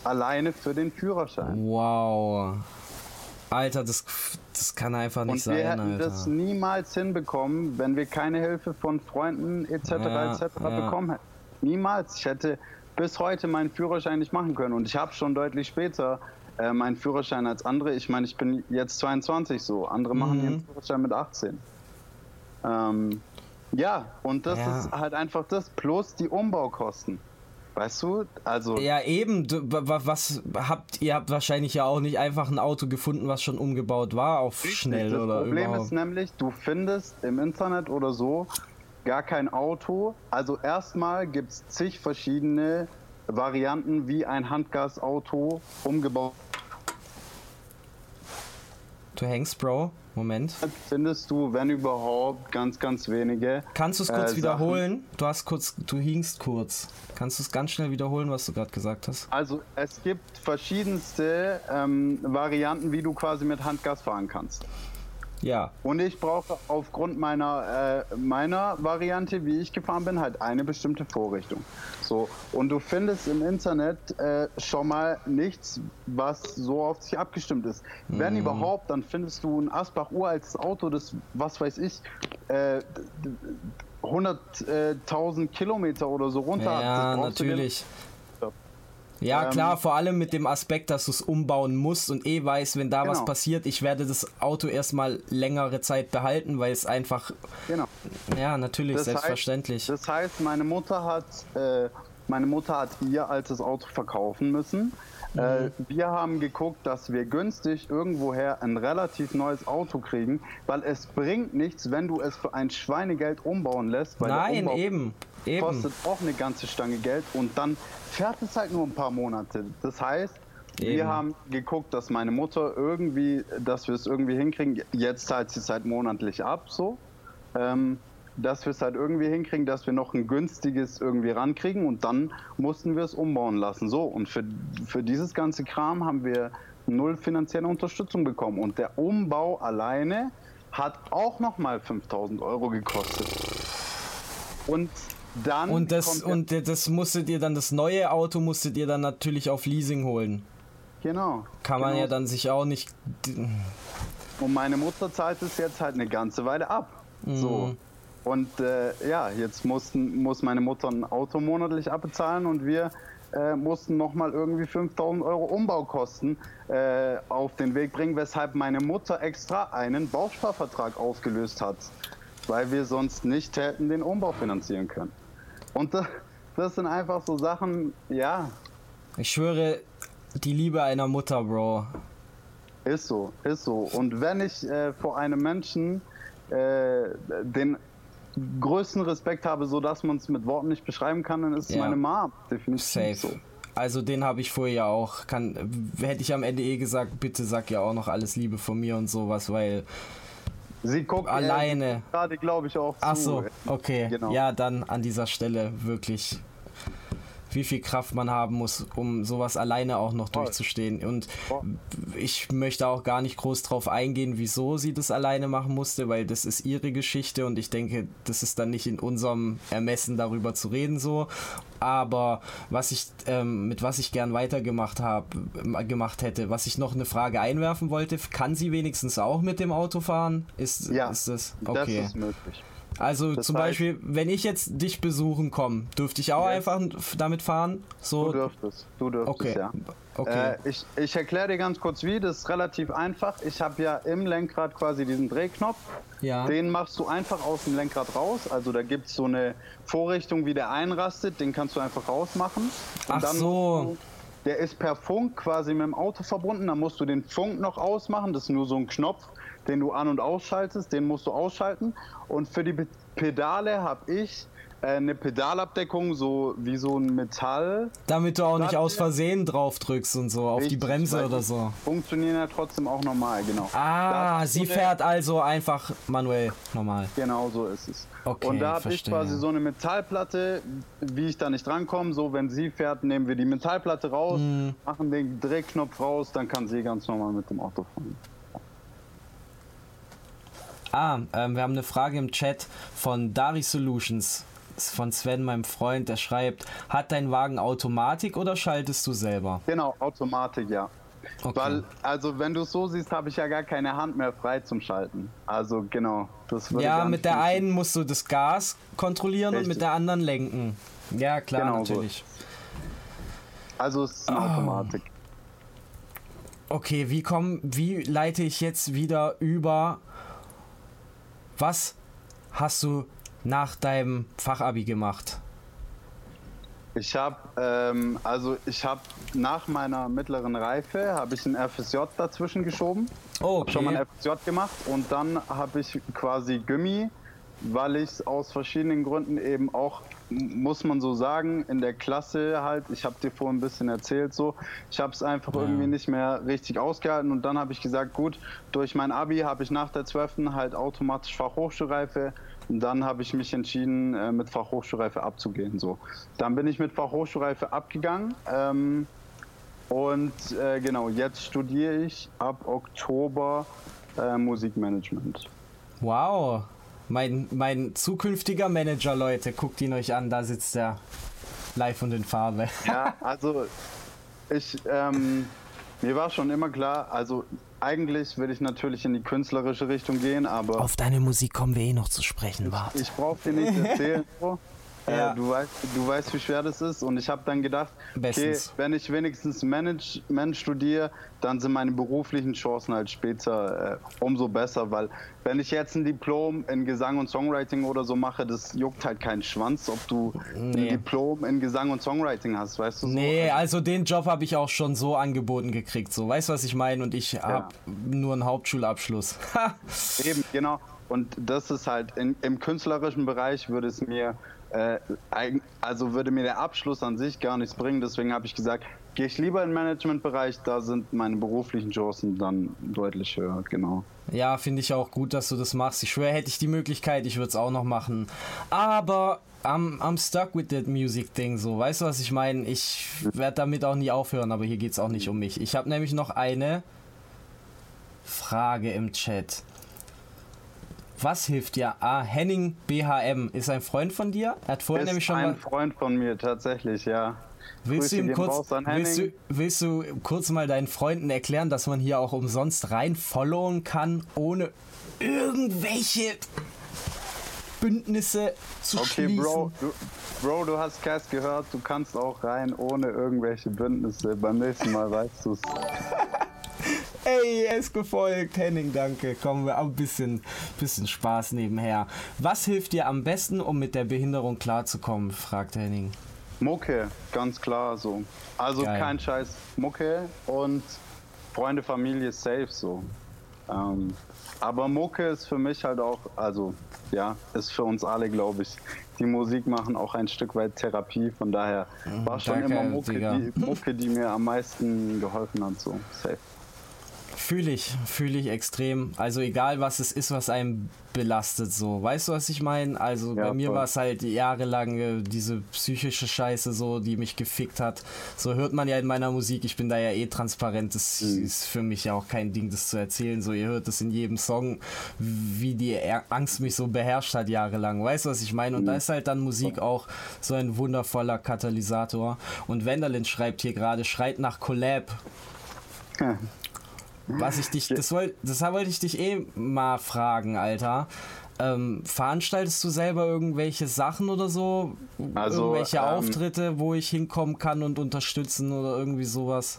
Alleine für den Führerschein. Wow. Alter, das, das kann einfach nicht sein. Und wir hätten Alter. das niemals hinbekommen, wenn wir keine Hilfe von Freunden etc. Ja, etc. Ja. bekommen hätten. Niemals. Ich hätte bis heute meinen Führerschein nicht machen können. Und ich habe schon deutlich später äh, meinen Führerschein als andere. Ich meine, ich bin jetzt 22 so. Andere machen mhm. ihren Führerschein mit 18. Ähm, ja, und das ja. ist halt einfach das. Plus die Umbaukosten. Weißt du, also. Ja, eben. Du, was habt ihr habt wahrscheinlich ja auch nicht einfach ein Auto gefunden, was schon umgebaut war, auf schnell das oder Das Problem überhaupt. ist nämlich, du findest im Internet oder so gar kein Auto. Also erstmal gibt es zig verschiedene Varianten, wie ein Handgasauto umgebaut Du hängst, Bro. Moment. Findest du, wenn überhaupt, ganz, ganz wenige. Kannst du es kurz äh, wiederholen? Du hast kurz, du hingst kurz. Kannst du es ganz schnell wiederholen, was du gerade gesagt hast? Also es gibt verschiedenste ähm, Varianten, wie du quasi mit Handgas fahren kannst. Ja. Und ich brauche aufgrund meiner, äh, meiner Variante, wie ich gefahren bin, halt eine bestimmte Vorrichtung. So. Und du findest im Internet äh, schon mal nichts, was so auf sich abgestimmt ist. Mhm. Wenn überhaupt, dann findest du ein Asbach uraltes Auto, das, was weiß ich, äh, 100.000 Kilometer oder so runter ja, natürlich. Ja, ähm, klar, vor allem mit dem Aspekt, dass du es umbauen musst und eh weißt, wenn da genau. was passiert, ich werde das Auto erstmal längere Zeit behalten, weil es einfach. Genau. Ja, natürlich, das selbstverständlich. Heißt, das heißt, meine Mutter hat, äh, meine Mutter hat ihr altes Auto verkaufen müssen. Äh, mhm. Wir haben geguckt, dass wir günstig irgendwoher ein relativ neues Auto kriegen, weil es bringt nichts, wenn du es für ein Schweinegeld umbauen lässt. Nein, eben. Eben. kostet auch eine ganze Stange Geld und dann fährt es halt nur ein paar Monate. Das heißt, Eben. wir haben geguckt, dass meine Mutter irgendwie, dass wir es irgendwie hinkriegen. Jetzt zahlt sie es halt monatlich ab, so. Ähm, dass wir es halt irgendwie hinkriegen, dass wir noch ein günstiges irgendwie rankriegen und dann mussten wir es umbauen lassen. So, und für, für dieses ganze Kram haben wir null finanzielle Unterstützung bekommen. Und der Umbau alleine hat auch nochmal 5000 Euro gekostet. Und dann und das und das musstet ihr dann das neue Auto musstet ihr dann natürlich auf Leasing holen. Genau. Kann man genau. ja dann sich auch nicht. Und meine Mutter zahlt es jetzt halt eine ganze Weile ab. Mhm. So. Und äh, ja, jetzt mussten, muss meine Mutter ein Auto monatlich abbezahlen und wir äh, mussten nochmal irgendwie 5000 Euro Umbaukosten äh, auf den Weg bringen, weshalb meine Mutter extra einen Bausparvertrag ausgelöst hat, weil wir sonst nicht hätten den Umbau finanzieren können. Und das, das sind einfach so Sachen, ja. Ich schwöre, die Liebe einer Mutter, Bro. Ist so, ist so. Und wenn ich äh, vor einem Menschen äh, den größten Respekt habe, so dass man es mit Worten nicht beschreiben kann, dann ist es ja. meine Mom. Definitiv Safe. so. Also den habe ich vorher auch. Kann, hätte ich am Ende eh gesagt, bitte sag ja auch noch alles Liebe von mir und sowas, weil Sie guckt alleine. Gerade, glaube ich, auch. Ach so, okay. Genau. Ja, dann an dieser Stelle wirklich wie viel Kraft man haben muss, um sowas alleine auch noch Voll. durchzustehen. Und Voll. ich möchte auch gar nicht groß drauf eingehen, wieso sie das alleine machen musste, weil das ist ihre Geschichte und ich denke, das ist dann nicht in unserem Ermessen darüber zu reden so. Aber was ich, ähm, mit was ich gern weitergemacht habe, gemacht hätte, was ich noch eine Frage einwerfen wollte, kann sie wenigstens auch mit dem Auto fahren? Ist, ja, ist das okay? Das ist möglich. Also das zum heißt, Beispiel, wenn ich jetzt dich besuchen komme, dürfte ich auch ja. einfach damit fahren? So? Du dürftest, du dürftest, okay. ja. Okay. Äh, ich ich erkläre dir ganz kurz wie, das ist relativ einfach. Ich habe ja im Lenkrad quasi diesen Drehknopf. Ja. Den machst du einfach aus dem Lenkrad raus. Also da gibt es so eine Vorrichtung, wie der einrastet, den kannst du einfach rausmachen. Ach so. Du, der ist per Funk quasi mit dem Auto verbunden, dann musst du den Funk noch ausmachen, das ist nur so ein Knopf den du an- und ausschaltest, den musst du ausschalten. Und für die Pedale habe ich äh, eine Pedalabdeckung, so wie so ein Metall. Damit du auch nicht aus Versehen drauf drückst und so, auf Richtig, die Bremse oder so. Funktionieren ja trotzdem auch normal, genau. Ah, sie fährt also einfach manuell normal. Genau so ist es. Okay, und da habe ich quasi so eine Metallplatte, wie ich da nicht drankomme, so wenn sie fährt, nehmen wir die Metallplatte raus, mm. machen den Drehknopf raus, dann kann sie ganz normal mit dem Auto fahren. Ah, ähm, wir haben eine Frage im Chat von Dari Solutions. Von Sven, meinem Freund, der schreibt, hat dein Wagen Automatik oder schaltest du selber? Genau, Automatik, ja. Okay. Weil, also wenn du es so siehst, habe ich ja gar keine Hand mehr frei zum Schalten. Also genau. Das ja, mit der einen musst du das Gas kontrollieren Richtig. und mit der anderen lenken. Ja, klar, genau natürlich. So. Also es ist eine oh. Automatik. Okay, wie komm, wie leite ich jetzt wieder über was hast du nach deinem Fachabi gemacht? Ich habe ähm, also ich habe nach meiner mittleren Reife habe ich ein FSJ dazwischen geschoben. Oh, okay. schon mal ein FSJ gemacht und dann habe ich quasi Gummi, weil ich es aus verschiedenen Gründen eben auch muss man so sagen, in der Klasse halt, ich habe dir vorhin ein bisschen erzählt so, ich habe es einfach ja. irgendwie nicht mehr richtig ausgehalten und dann habe ich gesagt, gut, durch mein Abi habe ich nach der 12. halt automatisch Fachhochschulreife und dann habe ich mich entschieden, äh, mit Fachhochschulreife abzugehen. So. Dann bin ich mit Fachhochschulreife abgegangen ähm, und äh, genau, jetzt studiere ich ab Oktober äh, Musikmanagement. Wow, mein, mein zukünftiger Manager, Leute, guckt ihn euch an, da sitzt er live und in Farbe. [laughs] Ja, also ich, ähm, mir war schon immer klar, also eigentlich will ich natürlich in die künstlerische Richtung gehen, aber. Auf deine Musik kommen wir eh noch zu sprechen, warte. Ich, ich brauche dir nicht erzählen. Äh, ja. Äh, du, weißt, du weißt, wie schwer das ist. Und ich habe dann gedacht, okay, wenn ich wenigstens Management studiere, dann sind meine beruflichen Chancen halt später äh, umso besser. Weil wenn ich jetzt ein Diplom in Gesang und Songwriting oder so mache, das juckt halt keinen Schwanz, ob du nee. ein Diplom in Gesang und Songwriting hast, weißt du? So? Nee, also den Job habe ich auch schon so angeboten gekriegt. So, weißt du, was ich meine? Und ich ja. habe nur einen Hauptschulabschluss. [laughs] Eben, genau. Und das ist halt in, im künstlerischen Bereich würde es mir äh, also würde mir der Abschluss an sich gar nichts bringen. Deswegen habe ich gesagt, gehe ich lieber in den Managementbereich, da sind meine beruflichen Chancen dann deutlich höher, genau. Ja, finde ich auch gut, dass du das machst. Ich schwöre, hätte ich die Möglichkeit, ich würde es auch noch machen. Aber I'm, I'm stuck with that music thing, so. Weißt du, was ich meine? Ich werde damit auch nie aufhören, aber hier geht es auch nicht um mich. Ich habe nämlich noch eine Frage im Chat. Was hilft dir? Ah, Henning BHM ist ein Freund von dir. Er hat vorhin ist nämlich schon ein Freund von mir tatsächlich, ja. Willst du, ihm kurz, willst, du, willst du kurz mal deinen Freunden erklären, dass man hier auch umsonst rein followen kann, ohne irgendwelche Bündnisse zu okay, schließen? Okay, Bro, du, Bro, du hast Cass gehört, du kannst auch rein ohne irgendwelche Bündnisse. Beim nächsten Mal weißt du es. [laughs] Ey, er ist gefolgt. Henning, danke. Kommen wir ein bisschen, bisschen Spaß nebenher. Was hilft dir am besten, um mit der Behinderung klarzukommen? fragt Henning. Mucke, ganz klar so. Also Geil. kein Scheiß Mucke und Freunde, Familie safe so. Ähm, aber Mucke ist für mich halt auch, also ja, ist für uns alle, glaube ich, die Musik machen auch ein Stück weit Therapie. Von daher war schon Danke, immer Mucke die, Mucke, die mir am meisten geholfen hat. So safe. Fühle ich, fühle ich extrem. Also egal was es ist, was einem belastet, so. Weißt du, was ich meine? Also ja, bei mir war es halt jahrelang äh, diese psychische Scheiße, so, die mich gefickt hat. So hört man ja in meiner Musik, ich bin da ja eh transparent. Das mhm. ist für mich ja auch kein Ding, das zu erzählen. So, ihr hört es in jedem Song, wie die Angst mich so beherrscht hat jahrelang. Weißt du, was ich meine? Und mhm. da ist halt dann Musik auch so ein wundervoller Katalysator. Und Wenderlin schreibt hier gerade, schreit nach Collab. Ja. Was ich dich, das wollte, das wollte ich dich eh mal fragen, Alter. Ähm, veranstaltest du selber irgendwelche Sachen oder so? Also, irgendwelche ähm, Auftritte, wo ich hinkommen kann und unterstützen oder irgendwie sowas?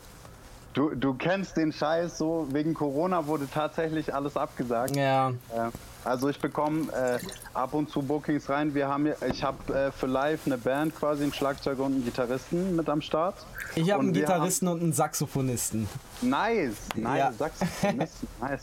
Du, du kennst den Scheiß so, wegen Corona wurde tatsächlich alles abgesagt. Ja. Äh, also ich bekomme äh, ab und zu Bookings rein. Wir haben, ich habe äh, für live eine Band quasi, einen Schlagzeuger und einen Gitarristen mit am Start. Ich habe einen Gitarristen haben, und einen Saxophonisten. Nice, nice, ja. Saxophonisten, [laughs] nice.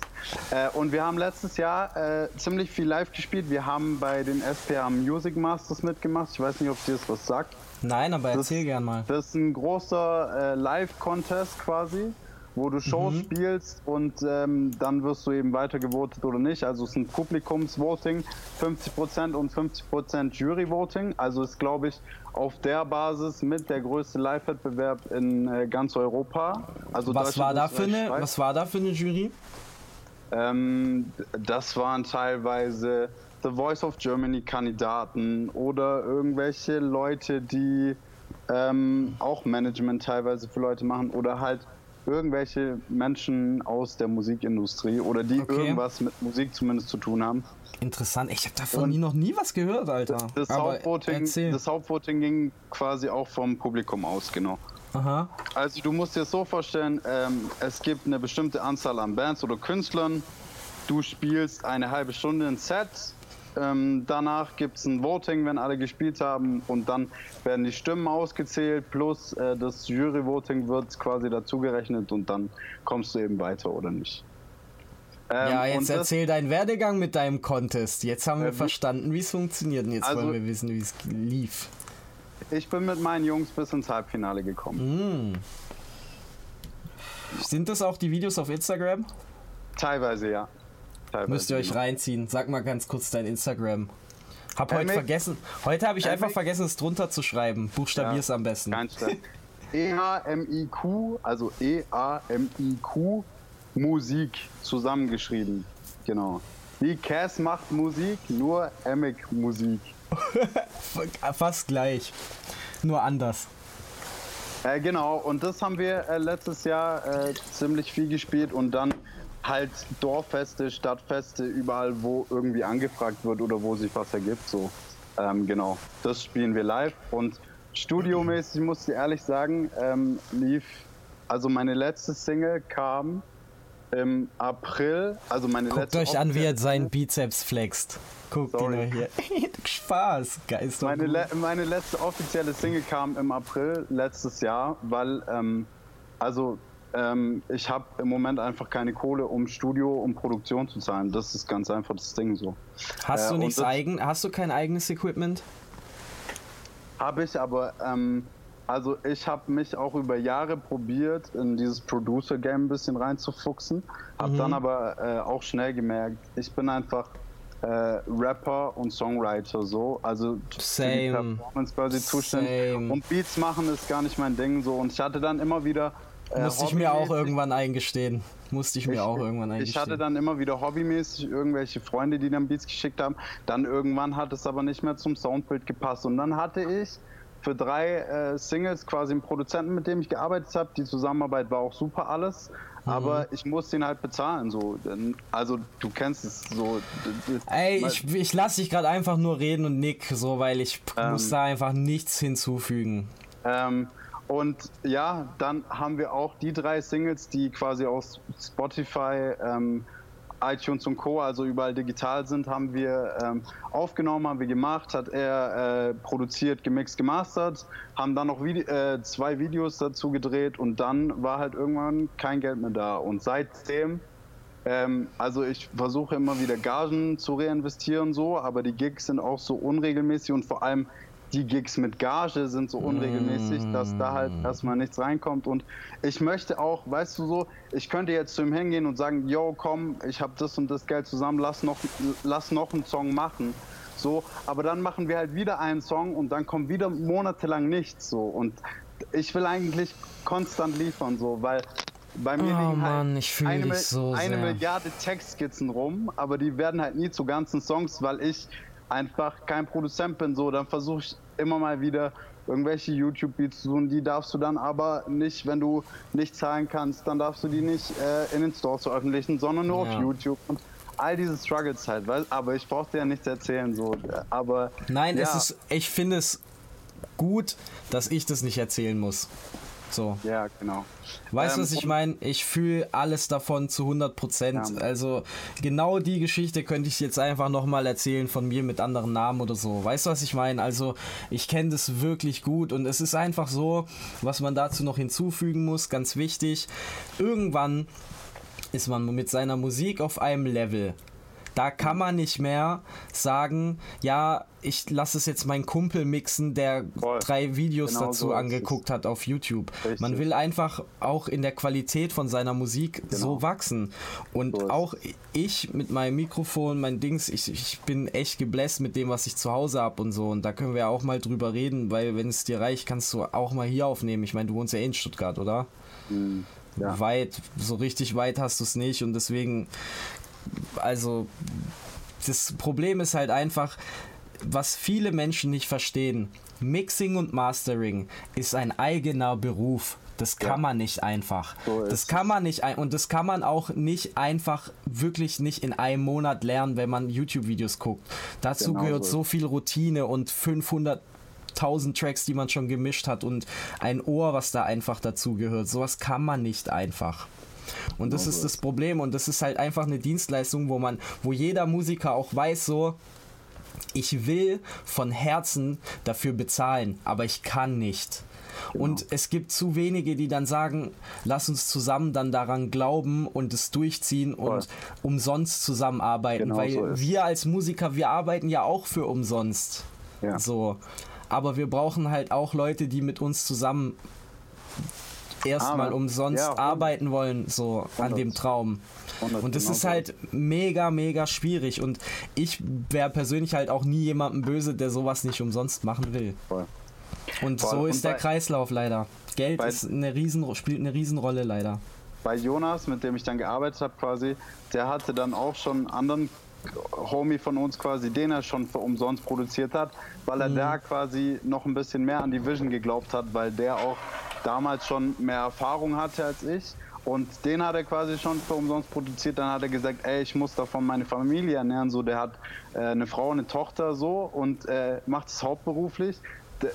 Äh, und wir haben letztes Jahr äh, ziemlich viel live gespielt. Wir haben bei den SPA Music Masters mitgemacht. Ich weiß nicht, ob dir das was sagt. Nein, aber erzähl gern mal. Das ist ein großer äh, Live-Contest quasi wo du Shows mhm. spielst und ähm, dann wirst du eben weiter gewotet oder nicht. Also es ist ein Publikumsvoting, 50% und 50% Jury-Voting. Also ist, glaube ich, auf der Basis mit der größte Live-Wettbewerb in äh, ganz Europa. Also was war, da für eine, was war da für eine Jury? Ähm, das waren teilweise The Voice of Germany Kandidaten oder irgendwelche Leute, die ähm, auch Management teilweise für Leute machen oder halt irgendwelche Menschen aus der Musikindustrie oder die okay. irgendwas mit Musik zumindest zu tun haben. Interessant, ich habe davon nie, noch nie was gehört, Alter. Das, Hauptvoting, das Hauptvoting ging quasi auch vom Publikum aus, genau. Aha. Also du musst dir so vorstellen, ähm, es gibt eine bestimmte Anzahl an Bands oder Künstlern. Du spielst eine halbe Stunde ein Set, ähm, danach gibt es ein Voting, wenn alle gespielt haben und dann werden die Stimmen ausgezählt plus äh, das Jury-Voting wird quasi dazugerechnet und dann kommst du eben weiter oder nicht. Ähm, ja, jetzt erzähl deinen Werdegang mit deinem Contest. Jetzt haben wir äh, verstanden, wie es funktioniert und jetzt also, wollen wir wissen, wie es lief. Ich bin mit meinen Jungs bis ins Halbfinale gekommen. Mm. Sind das auch die Videos auf Instagram? Teilweise ja. Teilweise Müsst ihr euch reinziehen. Sag mal ganz kurz dein Instagram. Hab heute vergessen. Heute habe ich einfach vergessen, es drunter zu schreiben. Buchstabier's ja, am besten. [laughs] E-A-M-I-Q, also E-A-M-I-Q, Musik zusammengeschrieben. Genau. Wie Cass macht Musik, nur Emic Musik. [laughs] Fast gleich. Nur anders. Äh, genau, und das haben wir äh, letztes Jahr äh, ziemlich viel gespielt und dann halt Dorffeste, Stadtfeste, überall, wo irgendwie angefragt wird oder wo sich was ergibt. So, ähm, genau. Das spielen wir live und studiomäßig muss ich ehrlich sagen, ähm, lief. Also meine letzte Single kam im April, also meine Guckt letzte. euch an, wie er seinen Bizeps flext. Guckt ihn nur hier. [laughs] Spaß, Geist. Meine, le meine letzte offizielle Single kam im April letztes Jahr, weil ähm, also ähm, ich habe im Moment einfach keine Kohle, um Studio, um Produktion zu zahlen. Das ist ganz einfach das Ding so. Hast du äh, nichts eigen, hast du kein eigenes Equipment? Habe ich, aber ähm, also ich habe mich auch über Jahre probiert, in dieses Producer-Game ein bisschen reinzufuchsen, habe mhm. dann aber äh, auch schnell gemerkt, ich bin einfach äh, Rapper und Songwriter so, also Same. Performance quasi zuständig. Und Beats machen ist gar nicht mein Ding so. Und ich hatte dann immer wieder Musste ich mir auch irgendwann eingestehen. Musste ich mir ich, auch irgendwann eingestehen. Ich hatte dann immer wieder hobbymäßig irgendwelche Freunde, die dann Beats geschickt haben. Dann irgendwann hat es aber nicht mehr zum Soundbild gepasst. Und dann hatte ich für drei äh, Singles quasi einen Produzenten, mit dem ich gearbeitet habe. Die Zusammenarbeit war auch super alles. Mhm. Aber ich musste ihn halt bezahlen. So. Also du kennst es so. Ey, ich, ich lasse dich gerade einfach nur reden und nick, so, weil ich ähm, muss da einfach nichts hinzufügen. Ähm, und ja, dann haben wir auch die drei Singles, die quasi aus Spotify, ähm, iTunes und Co., also überall digital sind, haben wir ähm, aufgenommen, haben wir gemacht, hat er äh, produziert, gemixt, gemastert, haben dann noch Vide äh, zwei Videos dazu gedreht und dann war halt irgendwann kein Geld mehr da. Und seitdem, ähm, also ich versuche immer wieder Gagen zu reinvestieren, so, aber die Gigs sind auch so unregelmäßig und vor allem die Gigs mit Gage sind so unregelmäßig, mm. dass da halt mm. erstmal nichts reinkommt. Und ich möchte auch, weißt du so, ich könnte jetzt zu ihm hingehen und sagen, yo, komm, ich habe das und das Geld zusammen, lass noch, lass noch einen Song machen. So, aber dann machen wir halt wieder einen Song und dann kommt wieder monatelang nichts so. Und ich will eigentlich konstant liefern, so, weil bei mir oh, liegen halt Mann, eine, so eine Milliarde Textskizzen rum, aber die werden halt nie zu ganzen Songs, weil ich einfach kein Produzent bin. So, dann versuche ich immer mal wieder irgendwelche YouTube-Beats zu tun. Die darfst du dann aber nicht, wenn du nicht zahlen kannst, dann darfst du die nicht äh, in den Stores veröffentlichen, sondern nur ja. auf YouTube. Und all diese Struggles halt, weil, aber ich brauche dir ja nichts erzählen. So, aber, Nein, ja. es ist, ich finde es gut, dass ich das nicht erzählen muss. So. Ja, genau. Weißt du, ähm, was ich meine? Ich fühle alles davon zu 100 Prozent. Ja. Also genau die Geschichte könnte ich jetzt einfach nochmal erzählen von mir mit anderen Namen oder so. Weißt du, was ich meine? Also ich kenne das wirklich gut und es ist einfach so, was man dazu noch hinzufügen muss, ganz wichtig. Irgendwann ist man mit seiner Musik auf einem Level. Da kann man nicht mehr sagen, ja, ich lasse es jetzt meinen Kumpel mixen, der Voll. drei Videos genau dazu so angeguckt hat auf YouTube. Richtig. Man will einfach auch in der Qualität von seiner Musik genau. so wachsen. Und so auch ich mit meinem Mikrofon, mein Dings, ich, ich bin echt gebläst mit dem, was ich zu Hause habe und so. Und da können wir auch mal drüber reden, weil wenn es dir reicht, kannst du auch mal hier aufnehmen. Ich meine, du wohnst ja in Stuttgart, oder? Mhm. Ja. Weit, so richtig weit hast du es nicht und deswegen also das Problem ist halt einfach, was viele Menschen nicht verstehen. Mixing und Mastering ist ein eigener Beruf. Das kann ja. man nicht einfach. So das kann man nicht ein und das kann man auch nicht einfach wirklich nicht in einem Monat lernen, wenn man YouTube-Videos guckt. Dazu genau gehört so. so viel Routine und 500 1000 Tracks, die man schon gemischt hat und ein Ohr, was da einfach dazu gehört. Sowas kann man nicht einfach. Und das ist das Problem und das ist halt einfach eine Dienstleistung, wo man, wo jeder Musiker auch weiß so, ich will von Herzen dafür bezahlen, aber ich kann nicht. Genau. Und es gibt zu wenige, die dann sagen, lass uns zusammen dann daran glauben und es durchziehen Voll. und umsonst zusammenarbeiten. Genau weil so wir als Musiker, wir arbeiten ja auch für umsonst. Ja. So. Aber wir brauchen halt auch Leute, die mit uns zusammen erstmal umsonst ja, arbeiten wollen, so 100. an dem Traum. Und das genau ist halt mega, mega schwierig. Und ich wäre persönlich halt auch nie jemandem böse, der sowas nicht umsonst machen will. Voll. Und Voll. so ist und der Kreislauf leider. Geld ist eine Riesen, spielt eine Riesenrolle leider. Bei Jonas, mit dem ich dann gearbeitet habe quasi, der hatte dann auch schon einen anderen Homie von uns quasi, den er schon für umsonst produziert hat, weil er mhm. da quasi noch ein bisschen mehr an die Vision geglaubt hat, weil der auch damals schon mehr Erfahrung hatte als ich. Und den hat er quasi schon für umsonst produziert. Dann hat er gesagt, ey, ich muss davon meine Familie ernähren. So, der hat äh, eine Frau, eine Tochter so und äh, macht es hauptberuflich. D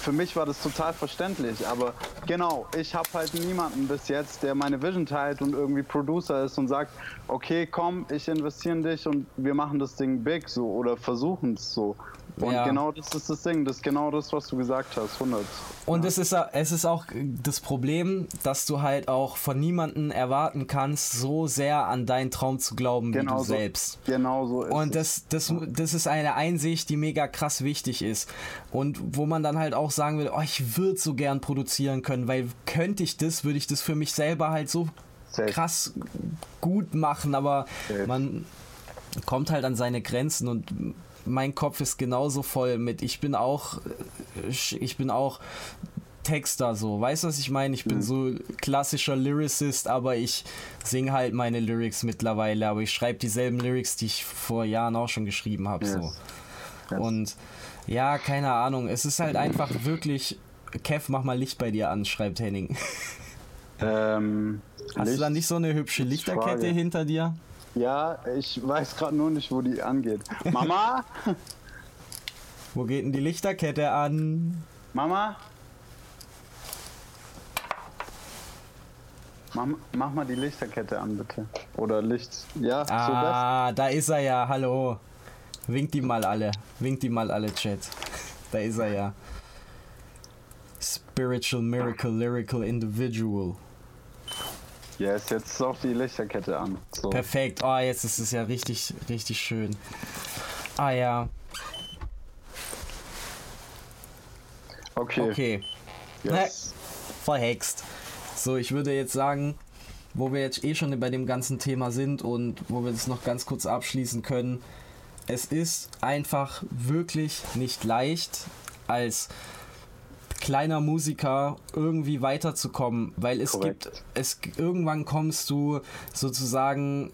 für mich war das total verständlich. Aber genau, ich habe halt niemanden bis jetzt, der meine Vision teilt und irgendwie Producer ist und sagt, okay, komm, ich investiere in dich und wir machen das Ding big so oder versuchen es so. Und ja. genau das ist das Ding, das ist genau das, was du gesagt hast, 100. Und ja. es, ist, es ist auch das Problem, dass du halt auch von niemandem erwarten kannst, so sehr an deinen Traum zu glauben genau wie du so, selbst. Genau so ist Und das, das, das ist eine Einsicht, die mega krass wichtig ist. Und wo man dann halt auch sagen will, oh, ich würde so gern produzieren können, weil könnte ich das, würde ich das für mich selber halt so Safe. krass gut machen, aber Safe. man kommt halt an seine Grenzen und mein Kopf ist genauso voll mit, ich bin auch, ich bin auch Texter so. Weißt du, was ich meine? Ich bin mhm. so klassischer Lyricist, aber ich singe halt meine Lyrics mittlerweile, aber ich schreibe dieselben Lyrics, die ich vor Jahren auch schon geschrieben habe. Yes. So. Yes. Und ja, keine Ahnung. Es ist halt einfach wirklich. Kev, mach mal Licht bei dir an, schreibt Henning. Ähm, Hast Licht, du da nicht so eine hübsche Lichterkette hinter dir? Ja, ich weiß gerade nur nicht, wo die angeht. Mama? [laughs] wo geht denn die Lichterkette an? Mama? Mach, mach, mal die Lichterkette an, bitte. Oder Licht. Ja, ah, so da ist er ja. Hallo. Winkt die mal alle. Winkt die mal alle, Chat. Da ist er ja. Spiritual Miracle Lyrical Individual. Jetzt ist auch die Lichterkette an. So. Perfekt. Oh, jetzt ist es ja richtig, richtig schön. Ah ja. Okay. Okay. Yes. Verhext. So, ich würde jetzt sagen, wo wir jetzt eh schon bei dem ganzen Thema sind und wo wir das noch ganz kurz abschließen können, es ist einfach wirklich nicht leicht, als kleiner Musiker irgendwie weiterzukommen, weil es Korrekt. gibt, es irgendwann kommst du sozusagen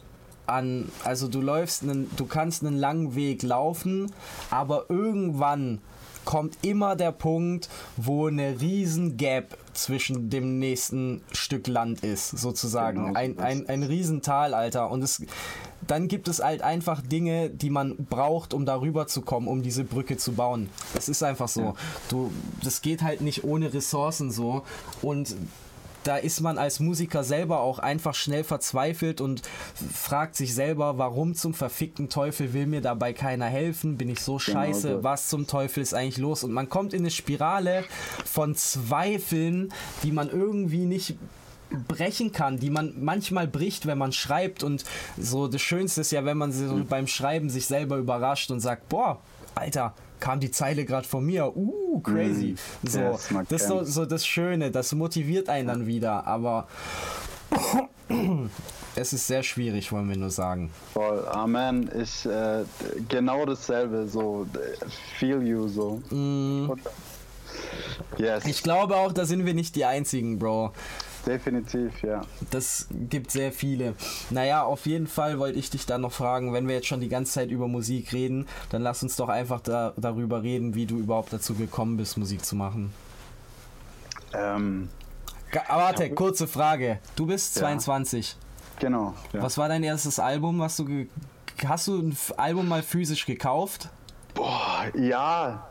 an, also du läufst einen, du kannst einen langen Weg laufen, aber irgendwann kommt immer der Punkt, wo eine riesen Gap zwischen dem nächsten Stück Land ist, sozusagen. Genau ein, ein, ein Riesental, Alter. Und es, dann gibt es halt einfach Dinge, die man braucht, um darüber zu kommen, um diese Brücke zu bauen. Das ist einfach so. Du, das geht halt nicht ohne Ressourcen so. Und da ist man als Musiker selber auch einfach schnell verzweifelt und fragt sich selber, warum zum verfickten Teufel will mir dabei keiner helfen? Bin ich so scheiße? so. Was zum Teufel ist eigentlich los? Und man kommt in eine Spirale von Zweifeln, die man irgendwie nicht brechen kann, die man manchmal bricht, wenn man schreibt und so das Schönste ist ja, wenn man so beim Schreiben sich selber überrascht und sagt, boah, Alter, kam die Zeile gerade von mir, uh, crazy. Mhm. So, Yes, das ist so, so das Schöne, das motiviert einen dann wieder, aber [clears throat] es ist sehr schwierig, wollen wir nur sagen. Voll, Amen. Ich, äh, genau dasselbe, so, feel you, so. Yes, Ich glaube auch, da sind wir nicht die Einzigen, Bro. Definitiv, ja. Das gibt sehr viele. Naja, auf jeden Fall wollte ich dich dann noch fragen, wenn wir jetzt schon die ganze Zeit über Musik reden, dann lass uns doch einfach da, darüber reden, wie du überhaupt dazu gekommen bist, Musik zu machen. Ähm, Aber warte, kurze Frage. Du bist Ja. 22. genau. Ja. Was war dein erstes Album, was du Hast du ein Album mal physisch gekauft? Boah, ja,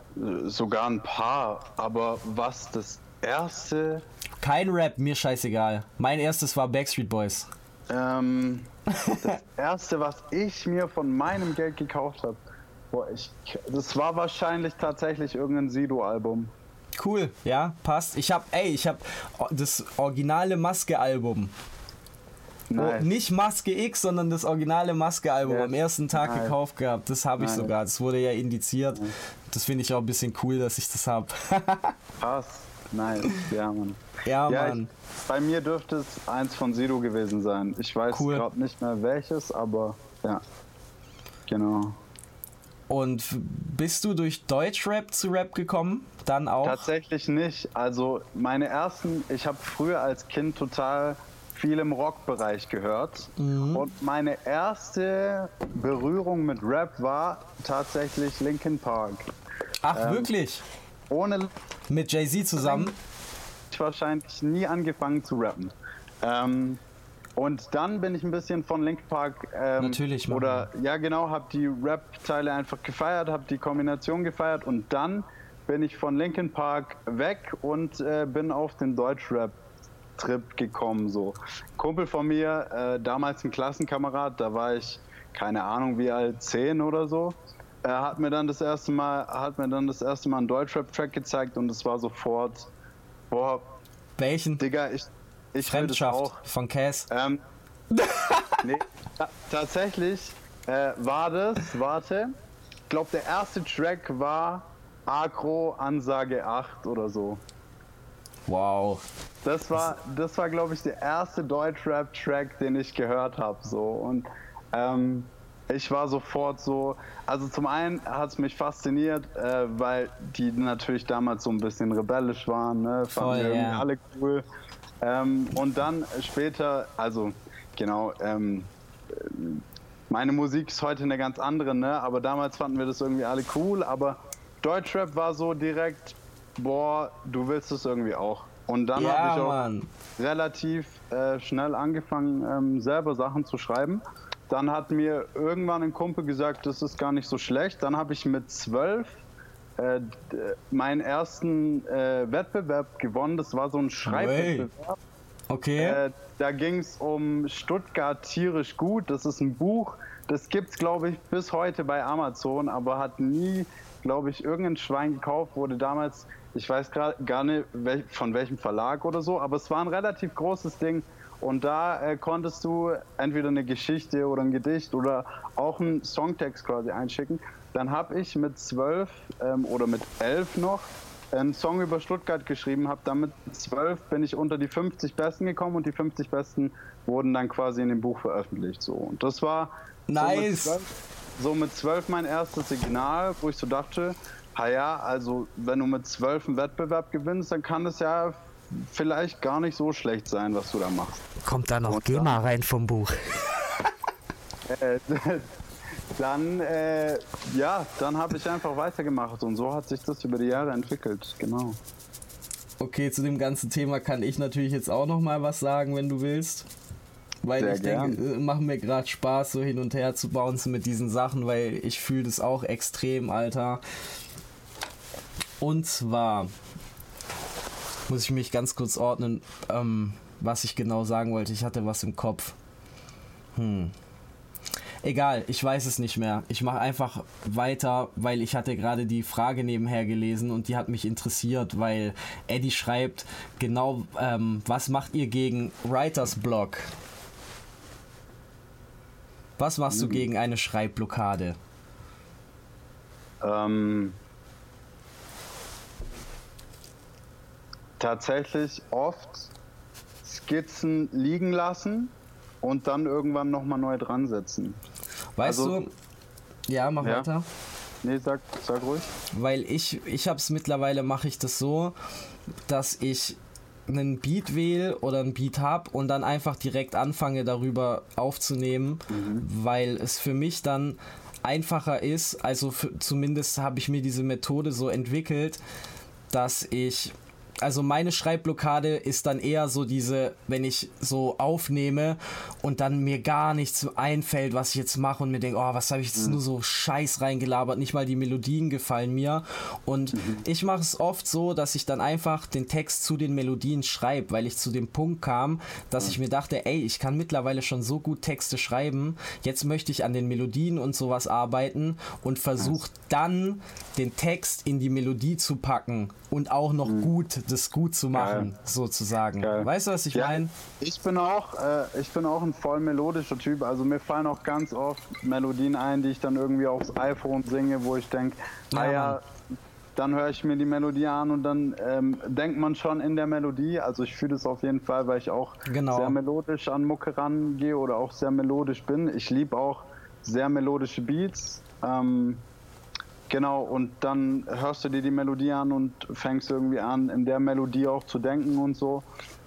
sogar ein paar, aber was das erste, Kein Rap, mir scheißegal. Mein erstes war Backstreet Boys. ähm, das [laughs] erste, was ich mir von meinem Geld gekauft habe, boah, ich, das war wahrscheinlich tatsächlich irgendein Sido-Album. Cool, ja, passt. Ich hab, ey, ich hab das originale Maske-Album. Nice. Oh, nicht Maske X, sondern das originale Maske-Album Yes. am ersten Tag Nice. gekauft gehabt. Das habe ich Nice. sogar. Das wurde ja indiziert. Das finde ich auch ein bisschen cool, dass ich das habe. [laughs] Krass, nice, ja, Mann. ja, Ja, Mann. ich, bei mir dürfte es eins von Sido gewesen sein. Ich weiß Cool. gerade nicht mehr welches, aber ja. Genau. Und bist du durch Deutschrap zu Rap gekommen? Dann auch? Tatsächlich nicht. Also meine ersten, ich habe früher als Kind total viel im Rockbereich gehört. Und meine erste Berührung mit Rap war tatsächlich Linkin Park. Ach, ähm, wirklich? Ohne Mit Jay-Z zusammen? ich wahrscheinlich nie angefangen zu rappen. Ähm, und dann bin ich ein bisschen von Linkin Park ähm, Natürlich, Mann. oder ja genau, habe die Rap-Teile einfach gefeiert, habe die Kombination gefeiert und dann bin ich von Linkin Park weg und äh, bin auf den Deutschrap-Trip gekommen. So Kumpel von mir, äh, damals ein Klassenkamerad, da war ich keine Ahnung wie alt, zehn oder so. Er hat mir dann das erste Mal, hat mir dann das erste Mal einen Deutschrap-Track gezeigt und es war sofort, boah, Welchen? Digga, ich, ich Fremdschaft auch. von Cass. Ähm, [laughs] nee, ta tatsächlich äh, war das, warte, ich glaube der erste Track war Agro Ansage 8 oder so. Wow. Das war, das war glaube ich der erste Deutschrap-Track, den ich gehört habe. So. Und ähm, ich war sofort so, also zum einen hat es mich fasziniert, äh, weil die natürlich damals so ein bisschen rebellisch waren, ne? Fanden Voll, wir irgendwie ja. alle cool. Ähm, und dann später, also genau, ähm, meine Musik ist heute eine ganz andere, ne? aber damals fanden wir das irgendwie alle cool, aber Deutschrap war so direkt, boah, du willst es irgendwie auch. Und dann habe Ja, ich auch Mann. relativ äh, schnell angefangen, ähm, selber Sachen zu schreiben. Dann hat mir irgendwann ein Kumpel gesagt, das ist gar nicht so schlecht. Dann habe ich mit zwölf äh, meinen ersten äh, Wettbewerb gewonnen. Das war so ein Schreibwettbewerb. Okay. Äh, da ging es um Stuttgart tierisch gut. Das ist ein Buch, das gibt es, glaube ich, bis heute bei Amazon, aber hat nie, glaube ich, irgendein Schwein gekauft. Wurde damals, ich weiß gerade gar nicht wel von welchem Verlag oder so, aber es war ein relativ großes Ding. Und da äh, konntest du entweder eine Geschichte oder ein Gedicht oder auch einen Songtext quasi einschicken. Dann habe ich mit zwölf ähm, oder mit elf noch einen Song über Stuttgart geschrieben, habe damit zwölf bin ich unter die 50 Besten gekommen und die 50 Besten wurden dann quasi in dem Buch veröffentlicht. So und das war nice. So mit, 12, so mit zwölf mein erstes Signal, wo ich so dachte, ja, also wenn du mit zwölf einen Wettbewerb gewinnst, dann kann es ja vielleicht gar nicht so schlecht sein, was du da machst. Kommt da noch GEMA rein vom Buch? [laughs] äh, [laughs] dann, äh, ja, dann habe ich einfach weitergemacht und so hat sich das über die Jahre entwickelt, genau. Okay, zu dem ganzen Thema kann ich natürlich jetzt auch noch mal was sagen, wenn du willst. Weil Sehr ich gern. denke, äh, machen mir gerade Spaß, so hin und her zu bouncen mit diesen Sachen, weil ich fühle das auch extrem, Alter. Und zwar muss ich mich ganz kurz ordnen, ähm, was ich genau sagen wollte. Ich hatte was im Kopf. Hm. Egal, ich weiß es nicht mehr. Ich mache einfach weiter, weil ich hatte gerade die Frage nebenher gelesen und die hat mich interessiert, weil Eddie schreibt genau, ähm, was macht ihr gegen Writers Block? Was machst du hm. gegen eine Schreibblockade? Ähm, tatsächlich oft Skizzen liegen lassen und dann irgendwann nochmal neu dran setzen. Weißt also, du, ja, mach ja. weiter. Nee, sag, sag ruhig. Weil ich, ich hab's mittlerweile, mache ich das so, dass ich einen Beat wähle oder einen Beat habe und dann einfach direkt anfange darüber aufzunehmen, mhm. weil es für mich dann einfacher ist, also für, zumindest habe ich mir diese Methode so entwickelt, dass ich also meine Schreibblockade ist dann eher so diese, wenn ich so aufnehme und dann mir gar nichts einfällt, was ich jetzt mache und mir denke, oh, was habe ich jetzt mhm. nur so Scheiß reingelabert, nicht mal die Melodien gefallen mir. Und mhm. ich mache es oft so, dass ich dann einfach den Text zu den Melodien schreibe, weil ich zu dem Punkt kam, dass mhm. ich mir dachte, ey, ich kann mittlerweile schon so gut Texte schreiben, jetzt möchte ich an den Melodien und sowas arbeiten und versuche dann den Text in die Melodie zu packen und auch noch mhm. gut das gut zu machen, Geil. sozusagen. Geil. Weißt du, was ich ja, meine? Ich bin auch, äh, ich bin auch ein voll melodischer Typ. Also mir fallen auch ganz oft Melodien ein, die ich dann irgendwie aufs iPhone singe, wo ich denke, ja, naja, dann höre ich mir die Melodie an und dann ähm, denkt man schon in der Melodie. Also ich fühle es auf jeden Fall, weil ich auch genau. sehr melodisch an Mucke rangehe oder auch sehr melodisch bin. Ich liebe auch sehr melodische Beats. Ähm, Genau, und dann hörst du dir die Melodie an und fängst irgendwie an, in der Melodie auch zu denken und so.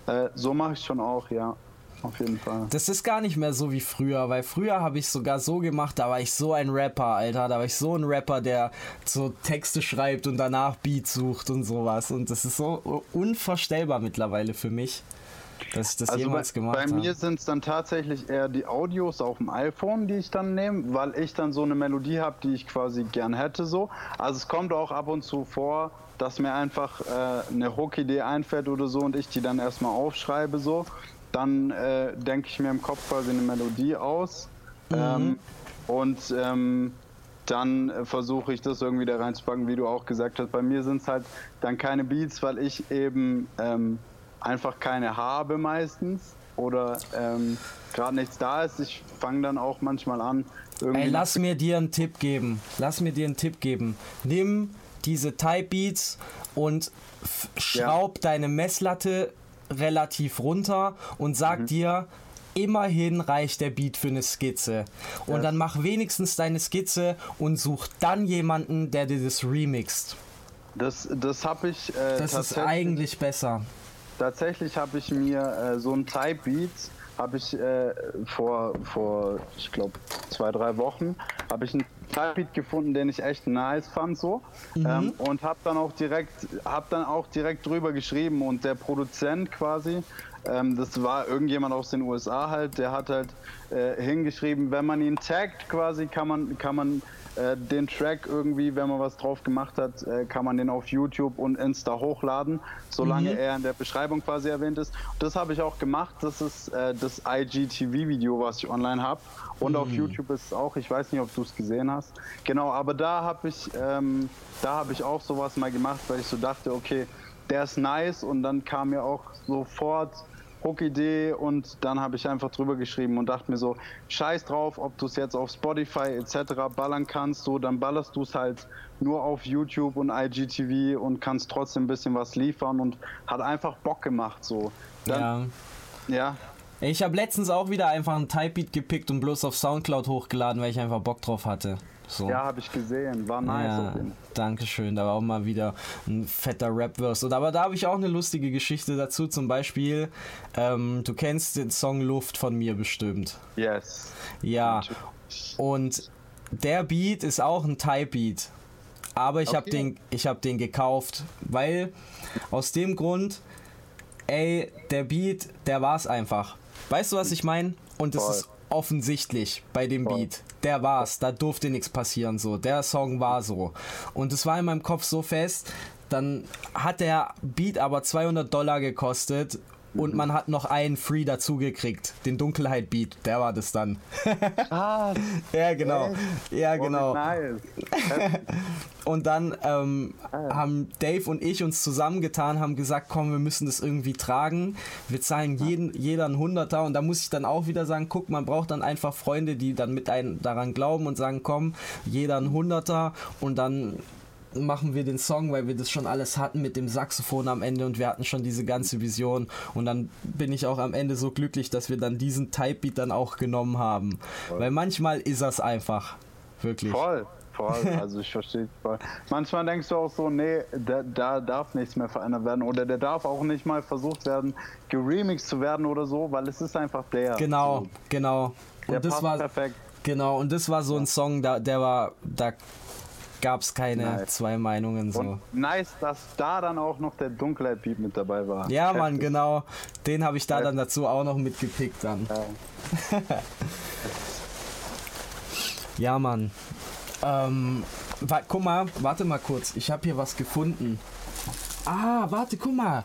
Äh, so mache ich schon auch, ja. Auf jeden Fall. Das ist gar nicht mehr so wie früher, weil früher habe ich sogar so gemacht, da war ich so ein Rapper, Alter. Da war ich so ein Rapper, der so Texte schreibt und danach Beats sucht und sowas. Und das ist so unvorstellbar mittlerweile für mich dass ich das also jemals bei, gemacht habe. Bei mir sind es dann tatsächlich eher die Audios auf dem iPhone, die ich dann nehme, weil ich dann so eine Melodie habe, die ich quasi gern hätte so. Also es kommt auch ab und zu vor, dass mir einfach äh, eine Hook-Idee einfällt oder so und ich die dann erstmal aufschreibe so. Dann äh, denke ich mir im Kopf quasi eine Melodie aus. Mhm. Ähm, und ähm, dann äh, versuche ich das irgendwie da reinzupacken, wie du auch gesagt hast. Bei mir sind es halt dann keine Beats, weil ich eben ähm, einfach keine habe meistens oder ähm, gerade nichts da ist. Ich fange dann auch manchmal an. Ey, lass mir dir einen Tipp geben. Lass mir dir einen Tipp geben. Nimm diese Type Beats und schraub ja. deine Messlatte relativ runter und sag mhm. dir, immerhin reicht der Beat für eine Skizze. Und ja. dann mach wenigstens deine Skizze und such dann jemanden, der dir das remixt. Das, das habe ich. Äh, das ist eigentlich besser. Tatsächlich habe ich mir äh, so ein Type Beat habe ich äh, vor, vor, ich glaube, zwei, drei Wochen, habe ich einen Type Beat gefunden, den ich echt nice fand so mhm. ähm, und habe dann auch direkt, habe dann auch direkt drüber geschrieben und der Produzent quasi, ähm, das war irgendjemand aus den USA halt, der hat halt äh, hingeschrieben, wenn man ihn taggt quasi, kann man, kann man äh, den Track irgendwie, wenn man was drauf gemacht hat, äh, kann man den auf YouTube und Insta hochladen, solange mhm. er in der Beschreibung quasi erwähnt ist. Das habe ich auch gemacht. Das ist äh, das IGTV-Video, was ich online habe. Und mhm. auf YouTube ist es auch. Ich weiß nicht, ob du es gesehen hast. Genau, aber da habe ich, ähm, da habe ich auch sowas mal gemacht, weil ich so dachte, okay, der ist nice und dann kam mir auch sofort Hook-Idee und dann habe ich einfach drüber geschrieben und dachte mir so, scheiß drauf, ob du es jetzt auf Spotify etc. ballern kannst, so, dann ballerst du es halt nur auf YouTube und IGTV und kannst trotzdem ein bisschen was liefern und hat einfach Bock gemacht, so. Dann, ja. Ja, Ich habe letztens auch wieder einfach einen Typebeat gepickt und bloß auf Soundcloud hochgeladen, weil ich einfach Bock drauf hatte. So. ja, habe ich gesehen, war nice. Ja, auf jeden Fall. danke schön. Da war auch mal wieder ein fetter Rap-Verse. Und Aber da habe ich auch eine lustige Geschichte dazu. Zum Beispiel, ähm, du kennst den Song Luft von mir bestimmt. Yes. Ja. Und der Beat ist auch ein Type-Beat. Aber ich habe Okay. den, ich hab den gekauft, weil aus dem Grund, ey, der Beat, der war's einfach. Weißt du, was ich meine? Und es ist offensichtlich bei dem. Beat. Der war's, da durfte nichts passieren so. Der Song war so. Und es war in meinem Kopf so fest, dann hat der Beat aber 200 Dollar gekostet. Und man hat noch einen Free dazu gekriegt. Den Dunkelheit Beat, der war das dann. [laughs] Ah, [laughs] ja, genau. Ja, oh, genau. Nice. [laughs] Und dann ähm, Ah. haben Dave und ich uns zusammengetan, haben gesagt, komm, wir müssen das irgendwie tragen. Wir zahlen jeden, jeder einen Hunderter. Und da muss ich dann auch wieder sagen, guck, man braucht dann einfach Freunde, die dann mit einem daran glauben und sagen, komm, jeder einen Hunderter. Und dann machen wir den Song, weil wir das schon alles hatten mit dem Saxophon am Ende und wir hatten schon diese ganze Vision. Und dann bin ich auch am Ende so glücklich, dass wir dann diesen Type-Beat dann auch genommen haben. Weil manchmal ist das einfach. Wirklich. Voll, voll. Also ich verstehe voll. Manchmal denkst du auch so, nee, da, da darf nichts mehr verändert werden oder der darf auch nicht mal versucht werden, geremixed zu werden oder so, weil es ist einfach der. Genau, So, genau. der Und das passt war perfekt. genau und das war so ein Song, da der war da gab es keine Nice. zwei Meinungen so. Und nice, dass da dann auch noch der Dunkelheit-Beat mit dabei war. Ja, Mann, Heftig. genau. Den habe ich da dann dazu auch noch mitgepickt dann. Ja. [laughs] Ja, Mann. Ähm, wa guck mal, warte mal kurz. Ich habe hier was gefunden. Ah, warte, guck mal.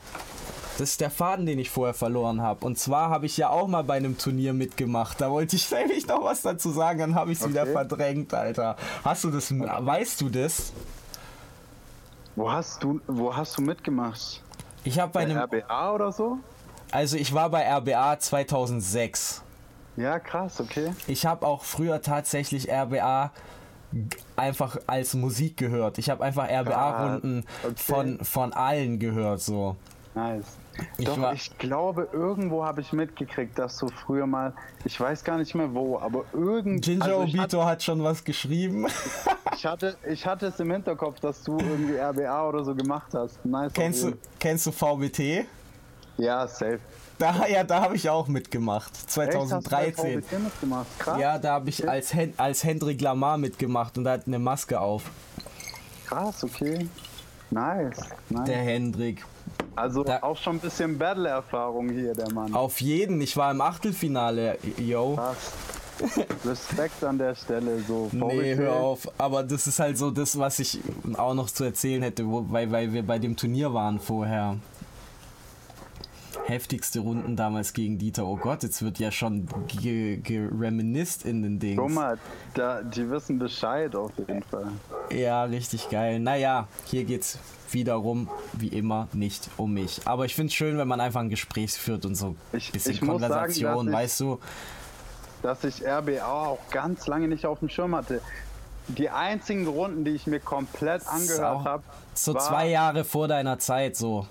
Das ist der Faden, den ich vorher verloren habe. Und zwar habe ich ja auch mal bei einem Turnier mitgemacht. Da wollte ich [laughs] nämlich noch was dazu sagen, dann habe ich es wieder Okay. verdrängt, Alter. Hast du das, weißt du das? Wo hast du, wo hast du mitgemacht? Ich habe bei einem, RBA oder so? also ich war bei RBA 2006. Ja, krass, okay. Ich habe auch früher tatsächlich RBA einfach als Musik gehört. Ich habe einfach RBA-Runden okay. von, von allen gehört, so. Nice. Ich Doch, ich glaube, irgendwo habe ich mitgekriegt, dass du früher mal, ich weiß gar nicht mehr wo, aber irgend, Ginger also ich, hatte, Obito hat schon was geschrieben. ich, hatte, ich hatte es im Hinterkopf, dass du irgendwie RBA oder so gemacht hast. Nice. kennst, du, kennst du VBT? Ja, safe. Da, ja, da habe ich auch mitgemacht. Echt, hast du bei 2013. VBT mitgemacht? Krass, Ja, da habe ich als, Hen als Hendrik Lamar mitgemacht und er hat eine Maske auf. krass, okay. Nice, nice. Der Hendrik. Also da- auch schon ein bisschen Battle-Erfahrung hier, der Mann. Auf jeden, ich war im Achtelfinale, yo. Krass. [laughs] Respekt an der Stelle, so. Nee, hör auf. Aber das ist halt so das, was ich auch noch zu erzählen hätte, wo, weil, weil wir bei dem Turnier waren vorher. Heftigste Runden damals gegen Dieter. Oh Gott, jetzt wird ja schon ge- gereminisst in den Dings. Guck mal, da, die wissen Bescheid auf jeden Fall. Ja, richtig geil. Naja, hier geht's wiederum, wie immer, nicht um mich. Aber ich finde es schön, wenn man einfach ein Gespräch führt und so ein Ich- bisschen muss sagen, Konversation, dass ich- weißt du? dass ich RBA auch ganz lange nicht auf dem Schirm hatte. Die einzigen Runden, die ich mir komplett angehört habe, So zwei Jahre vor deiner Zeit, so.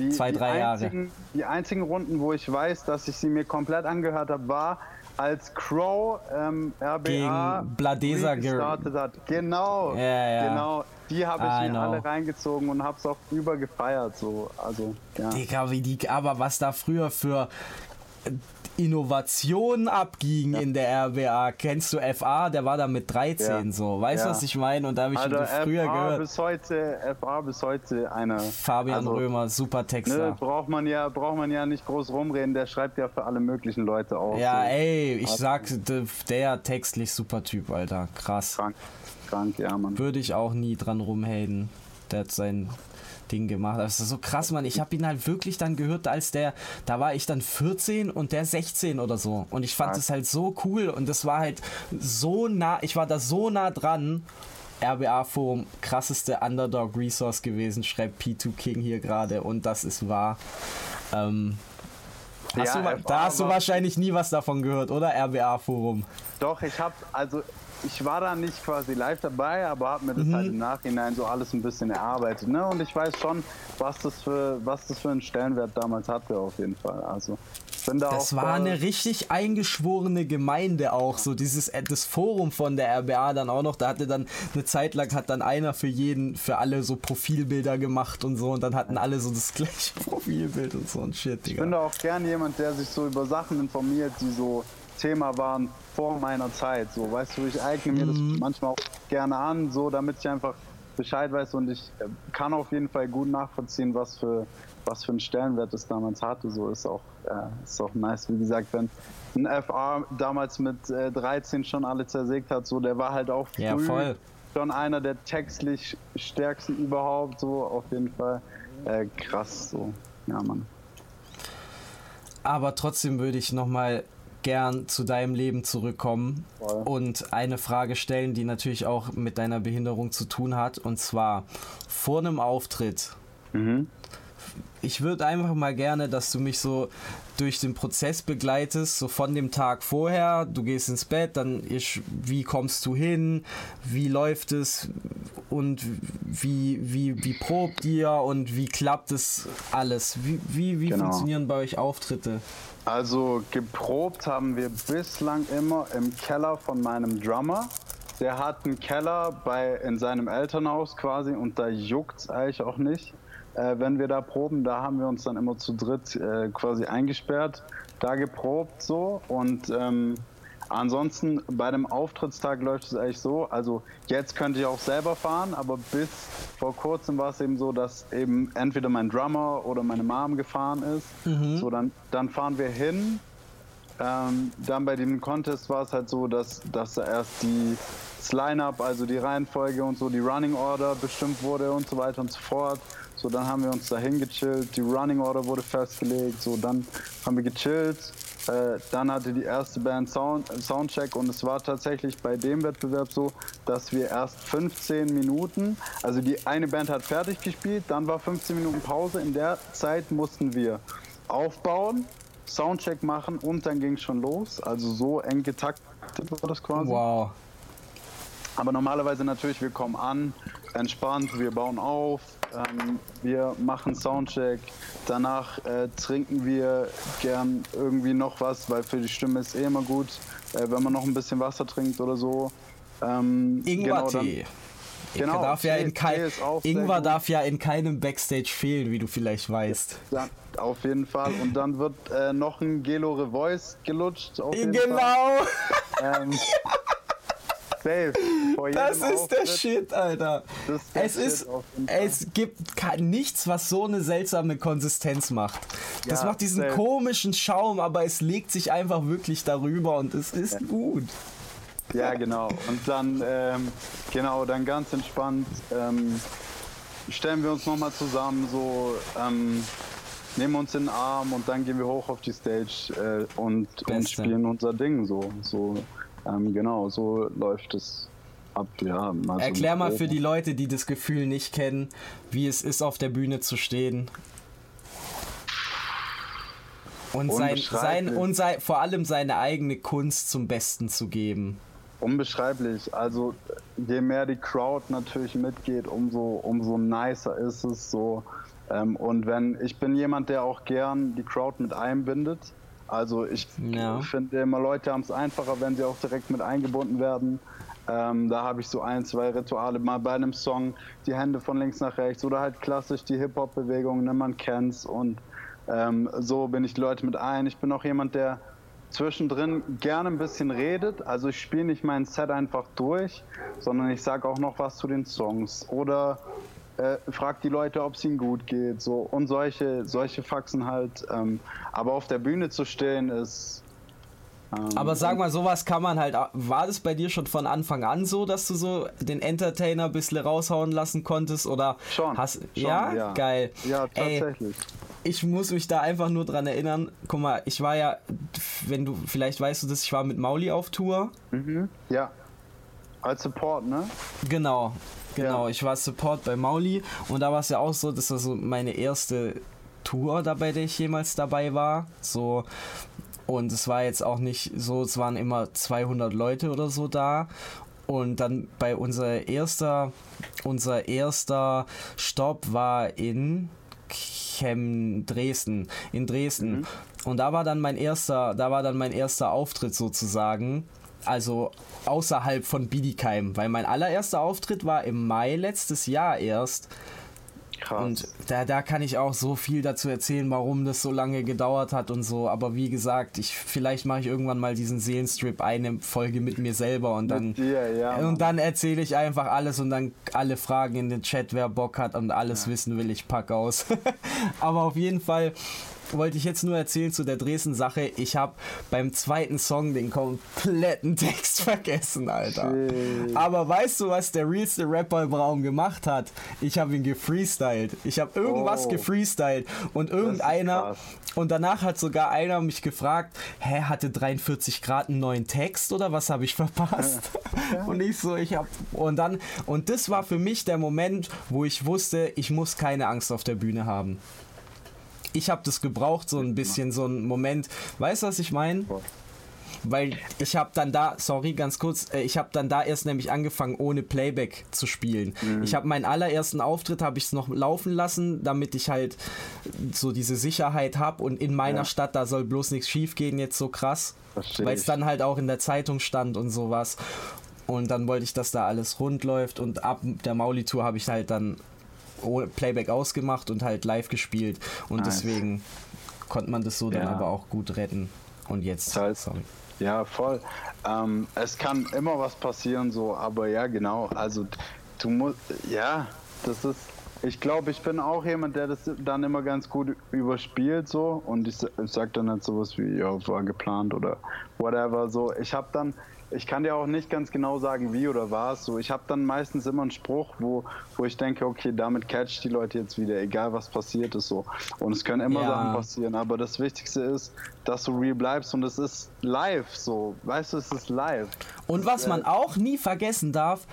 Die, zwei, die drei Jahre. einzigen, Die einzigen Runden, wo ich weiß, dass ich sie mir komplett angehört habe, war als Crow ähm, RBA Gegen Bladesa ge- gestartet hat. Genau, Ja, ja. genau. Die habe ich I mir know. alle reingezogen und habe es auch über gefeiert. So. Also, ja. Digga, wie die, aber was da früher für Innovationen abging in der RBA. Kennst du FA? Der war da mit 13 Ja. so. Weißt du, Ja. was ich meine? Und da habe ich Also früher FA gehört. bis heute, FA bis heute eine. Fabian also, Römer, super Texter. Ne, braucht man ja, braucht man ja nicht groß rumreden. Der schreibt ja für alle möglichen Leute auch. Ja, so. ey, ich Also- sag, der textlich super Typ, Alter. Krass. Krank, krank, ja, Mann. Würde ich auch nie dran rumhaten. Der hat sein Ding gemacht. Das ist so krass, Mann. Ich habe ihn halt wirklich dann gehört, als der, da war ich dann 14 und der 16 oder so. Und ich fand das halt so cool und das war halt so nah, ich war da so nah dran. RBA Forum, krasseste Underdog Resource gewesen, schreibt P2 King hier gerade und das ist wahr. Ähm, Hast Ja, du, da hast du wahrscheinlich nie was davon gehört, oder? RBA-Forum. Doch, ich habe, also ich war da nicht quasi live dabei, aber habe mir das halt im Nachhinein so alles ein bisschen erarbeitet. Ne? Und ich weiß schon, was das für, was das für einen Stellenwert damals hatte auf jeden Fall. Also bin da Das war eine richtig eingeschworene Gemeinde auch, so dieses äh, das Forum von der RBA dann auch noch, da hatte dann eine Zeit lang hat dann einer für jeden, für alle so Profilbilder gemacht und so und dann hatten alle so das [laughs] gleiche Profilbild und so ein Shit, Ich bin Digga. da auch gern jemand, der sich so über Sachen informiert, die so Thema waren vor meiner Zeit. So, weißt du, ich eigne mir das manchmal auch gerne an, so damit ich einfach Bescheid weiß und ich äh, kann auf jeden Fall gut nachvollziehen, was für was für einen Stellenwert es damals hatte. So ist auch äh, ist auch nice. Wie gesagt, wenn ein FA damals mit äh, 13 schon alle zersägt hat, so der war halt auch früh Ja, voll. schon einer der textlich stärksten überhaupt. So auf jeden Fall äh, krass. So ja, Mann. Aber trotzdem würde ich nochmal gern zu deinem Leben zurückkommen Voll. und eine Frage stellen, die natürlich auch mit deiner Behinderung zu tun hat. Und zwar vor einem Auftritt. Ich würde einfach mal gerne, dass du mich so durch den Prozess begleitest, so von dem Tag vorher, du gehst ins Bett, dann ist, wie kommst du hin, wie läuft es und wie, wie, wie probt ihr und wie klappt es alles? Wie, wie, wie Genau. funktionieren bei euch Auftritte? Also geprobt haben wir bislang immer im Keller von meinem Drummer. Der hat einen Keller bei, in seinem Elternhaus quasi und da juckt's eigentlich auch nicht. Äh, wenn wir da proben, da haben wir uns dann immer zu dritt äh, quasi eingesperrt, da geprobt so und ähm, ansonsten bei dem Auftritttag läuft es eigentlich so, also jetzt könnte ich auch selber fahren, aber bis vor kurzem war es eben so, dass eben entweder mein Drummer oder meine Mom gefahren ist. So, dann, dann fahren wir hin, ähm, dann bei dem Contest war es halt so, dass, dass da erst die, das Line-Up, also die Reihenfolge und so, die Running Order bestimmt wurde und so weiter und so fort. So, dann haben wir uns da hingechillt, die Running Order wurde festgelegt, so, dann haben wir gechillt. Äh, dann hatte die erste Band Sound, Soundcheck und es war tatsächlich bei dem Wettbewerb so, dass wir erst 15 Minuten, also die eine Band hat fertig gespielt, dann war 15 Minuten Pause. In der Zeit mussten wir aufbauen, Soundcheck machen und dann ging es schon los. Also so eng getaktet war das quasi. Wow. Aber normalerweise natürlich, wir kommen an, entspannt, wir bauen auf, ähm, wir machen Soundcheck, danach äh, trinken wir gern irgendwie noch was, weil für die Stimme ist eh immer gut, äh, wenn man noch ein bisschen Wasser trinkt oder so. Ähm, genau, Ingwertee. Genau, darf ja Tee- in kein, Ingwer darf ja in keinem Backstage fehlen, wie du vielleicht weißt. Ja, auf jeden Fall. Und dann wird äh, noch ein Gelo Revoice gelutscht. Auf jeden Fall. Genau, [laughs] Ähm, safe. Das ist der Auftritt. Shit, Alter. Das ist der Es Shit ist, es gibt nichts, was so eine seltsame Konsistenz macht. Das Ja, macht diesen safe. komischen Schaum, aber es legt sich einfach wirklich darüber und es ist gut. Ja, genau. Und dann, ähm, genau, dann ganz entspannt ähm, stellen wir uns nochmal zusammen, so ähm, nehmen uns in den Arm und dann gehen wir hoch auf die Stage äh, und, und spielen unser Ding so. so ähm, genau, so läuft es ab. Ja, mal so Erklär mal grob. für die Leute, die das Gefühl nicht kennen, wie es ist, auf der Bühne zu stehen. Und, sein, sein, und sei, vor allem seine eigene Kunst zum Besten zu geben. Unbeschreiblich. Also je mehr die Crowd natürlich mitgeht, umso, umso nicer ist es so. Ähm, und wenn ich bin jemand, der auch gern die Crowd mit einbindet. Also ich Ja. finde immer Leute haben es einfacher, wenn sie auch direkt mit eingebunden werden. Ähm, da habe ich so ein, zwei Rituale. Mal bei einem Song die Hände von links nach rechts oder halt klassisch die Hip-Hop-Bewegung, ne, man kennt's. Und ähm, so bin ich die Leute mit ein. Ich bin auch jemand, der zwischendrin gerne ein bisschen redet. Also ich spiele nicht mein Set einfach durch, sondern ich sage auch noch was zu den Songs oder äh, frag die Leute, ob es ihnen gut geht. So und solche, solche Faxen halt. Ähm, aber auf der Bühne zu stehen ist. ähm, Aber sag mal, sowas kann man halt. War das bei dir schon von Anfang an so, dass du so den Entertainer ein bisschen raushauen lassen konntest? Oder Schon, hast schon, ja? ja. Geil. Ja, Ey, tatsächlich. ich muss mich da einfach nur dran erinnern. Guck mal, ich war ja, wenn du, vielleicht weißt du das, ich war mit Mauli auf Tour. Mhm. Ja. Als Support, ne? Genau, genau. Ja. Ich war Support bei Mauli und da war es ja auch so, das war so meine erste Tour, da bei der ich jemals dabei war. So und es war jetzt auch nicht so, es waren immer 200 Leute oder so da. Und dann bei unser erster, unser erster Stopp war in Chem Dresden, in Dresden. Mhm. Und da war dann mein erster, da war dann mein erster Auftritt sozusagen. Also außerhalb von Biedigheim, weil mein allererster Auftritt war im Mai letztes Jahr erst. Krass. Und da, da kann ich auch so viel dazu erzählen, warum das so lange gedauert hat und so. Aber wie gesagt, ich vielleicht mache ich irgendwann mal diesen Seelenstrip eine Folge mit mir selber und dann dir, ja, und dann erzähle ich einfach alles und dann alle Fragen in den Chat, wer Bock hat und alles ja. wissen will, ich pack aus. [laughs] Aber auf jeden Fall wollte ich jetzt nur erzählen zu der Dresden-Sache. Ich habe beim zweiten Song den kompletten [laughs] Text vergessen, Alter. Shit. Aber weißt du, was der realste Rapper im Raum gemacht hat? Ich habe ihn gefreestylt. Ich habe irgendwas oh. gefreestylt und irgendeiner und danach hat sogar einer mich gefragt, hä, hatte 43 Grad einen neuen Text oder was habe ich verpasst? Ja. Und ich so, ich habe und dann und das war für mich der Moment, wo ich wusste, ich muss keine Angst auf der Bühne haben ich habe das gebraucht, so ein bisschen, so ein Moment. Weißt du, was ich meine? Weil ich habe dann da, sorry, ganz kurz, äh, ich habe dann da erst nämlich angefangen, ohne Playback zu spielen. Mhm. Ich habe meinen allerersten Auftritt, habe ich es noch laufen lassen, damit ich halt so diese Sicherheit habe und in meiner ja. Stadt, da soll bloß nichts schief gehen, jetzt so krass. Weil es dann halt auch in der Zeitung stand und sowas. Und dann wollte ich, dass da alles rund läuft und ab der Mauli-Tour habe ich halt dann Playback ausgemacht und halt live gespielt. Und nice. deswegen konnte man das so dann aber auch gut retten. Und jetzt, halt, sorry. Ja, voll. Ähm, es kann immer was passieren, so, aber ja, genau. Also, du musst, ja, das ist, ich glaube, ich bin auch jemand, der das dann immer ganz gut überspielt, so. Und ich, ich sag dann nicht sowas wie, ja, war geplant oder whatever, so. Ich habe dann, ich kann dir auch nicht ganz genau sagen, wie oder was. So, ich habe dann meistens immer einen Spruch, wo, wo ich denke, okay, damit catch die Leute jetzt wieder, egal was passiert ist so. Und es können immer ja. Sachen passieren, aber das Wichtigste ist, dass du real bleibst und es ist live so. Weißt du, es ist live. Und was man auch nie vergessen darf,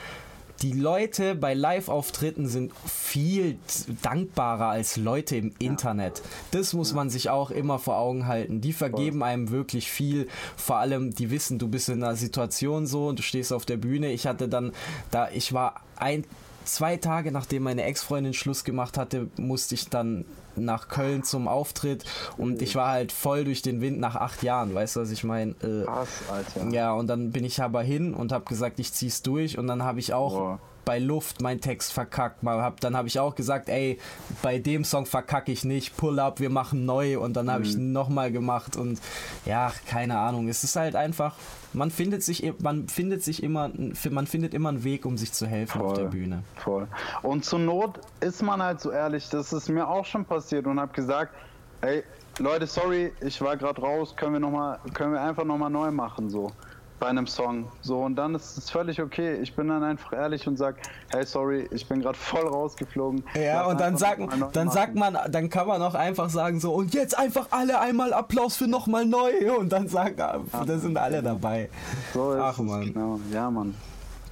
die Leute bei Live-Auftritten sind viel dankbarer als Leute im Internet. Das muss man sich auch immer vor Augen halten. Die vergeben einem wirklich viel. Vor allem, die wissen, du bist in einer Situation so und du stehst auf der Bühne. Ich hatte dann, da ich war ein, zwei Tage nachdem meine Ex-Freundin Schluss gemacht hatte, musste ich dann nach Köln zum Auftritt und ich war halt voll durch den Wind nach acht Jahren, weißt du, was ich meine? Äh, Krass, Alter. Ja, und dann bin ich aber hin und habe gesagt, ich zieh's durch und dann habe ich auch Boah. Bei Luft meinen Text verkackt. Mal hab, dann habe ich auch gesagt, ey, bei dem Song verkacke ich nicht, Pull up, wir machen neu und dann habe mhm. ich nochmal gemacht und ja, keine Ahnung, es ist halt einfach man findet sich, man findet sich immer, man findet immer einen Weg, um sich zu helfen voll, auf der Bühne. Voll. Und zur Not ist man halt so ehrlich, das ist mir auch schon passiert und habe gesagt, ey, Leute, sorry, ich war gerade raus, können wir noch mal, können wir einfach nochmal neu machen so bei einem Song. So, und dann ist es völlig okay. Ich bin dann einfach ehrlich und sag, hey, sorry, ich bin gerade voll rausgeflogen. Ja, und dann sagt, dann sagt man, dann kann man auch einfach sagen so, und jetzt einfach alle einmal Applaus für nochmal neu. Und dann sagen, ah, da sind alle dabei. So ist Ach, man. Genau. Ja, Mann.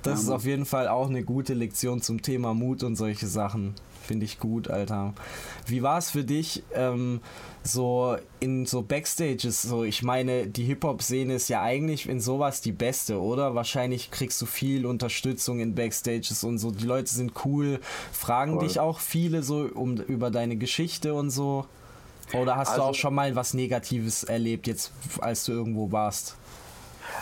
Das ja, ist Mann. auf jeden Fall auch eine gute Lektion zum Thema Mut und solche Sachen. Finde ich gut, Alter. Wie war es für dich, ähm, so in so Backstages? So, ich meine, die Hip-Hop-Szene ist ja eigentlich in sowas die beste, oder? Wahrscheinlich kriegst du viel Unterstützung in Backstages und so. Die Leute sind cool. Fragen Voll. dich auch viele so um, über deine Geschichte und so? Oder hast also, du auch schon mal was Negatives erlebt, jetzt als du irgendwo warst?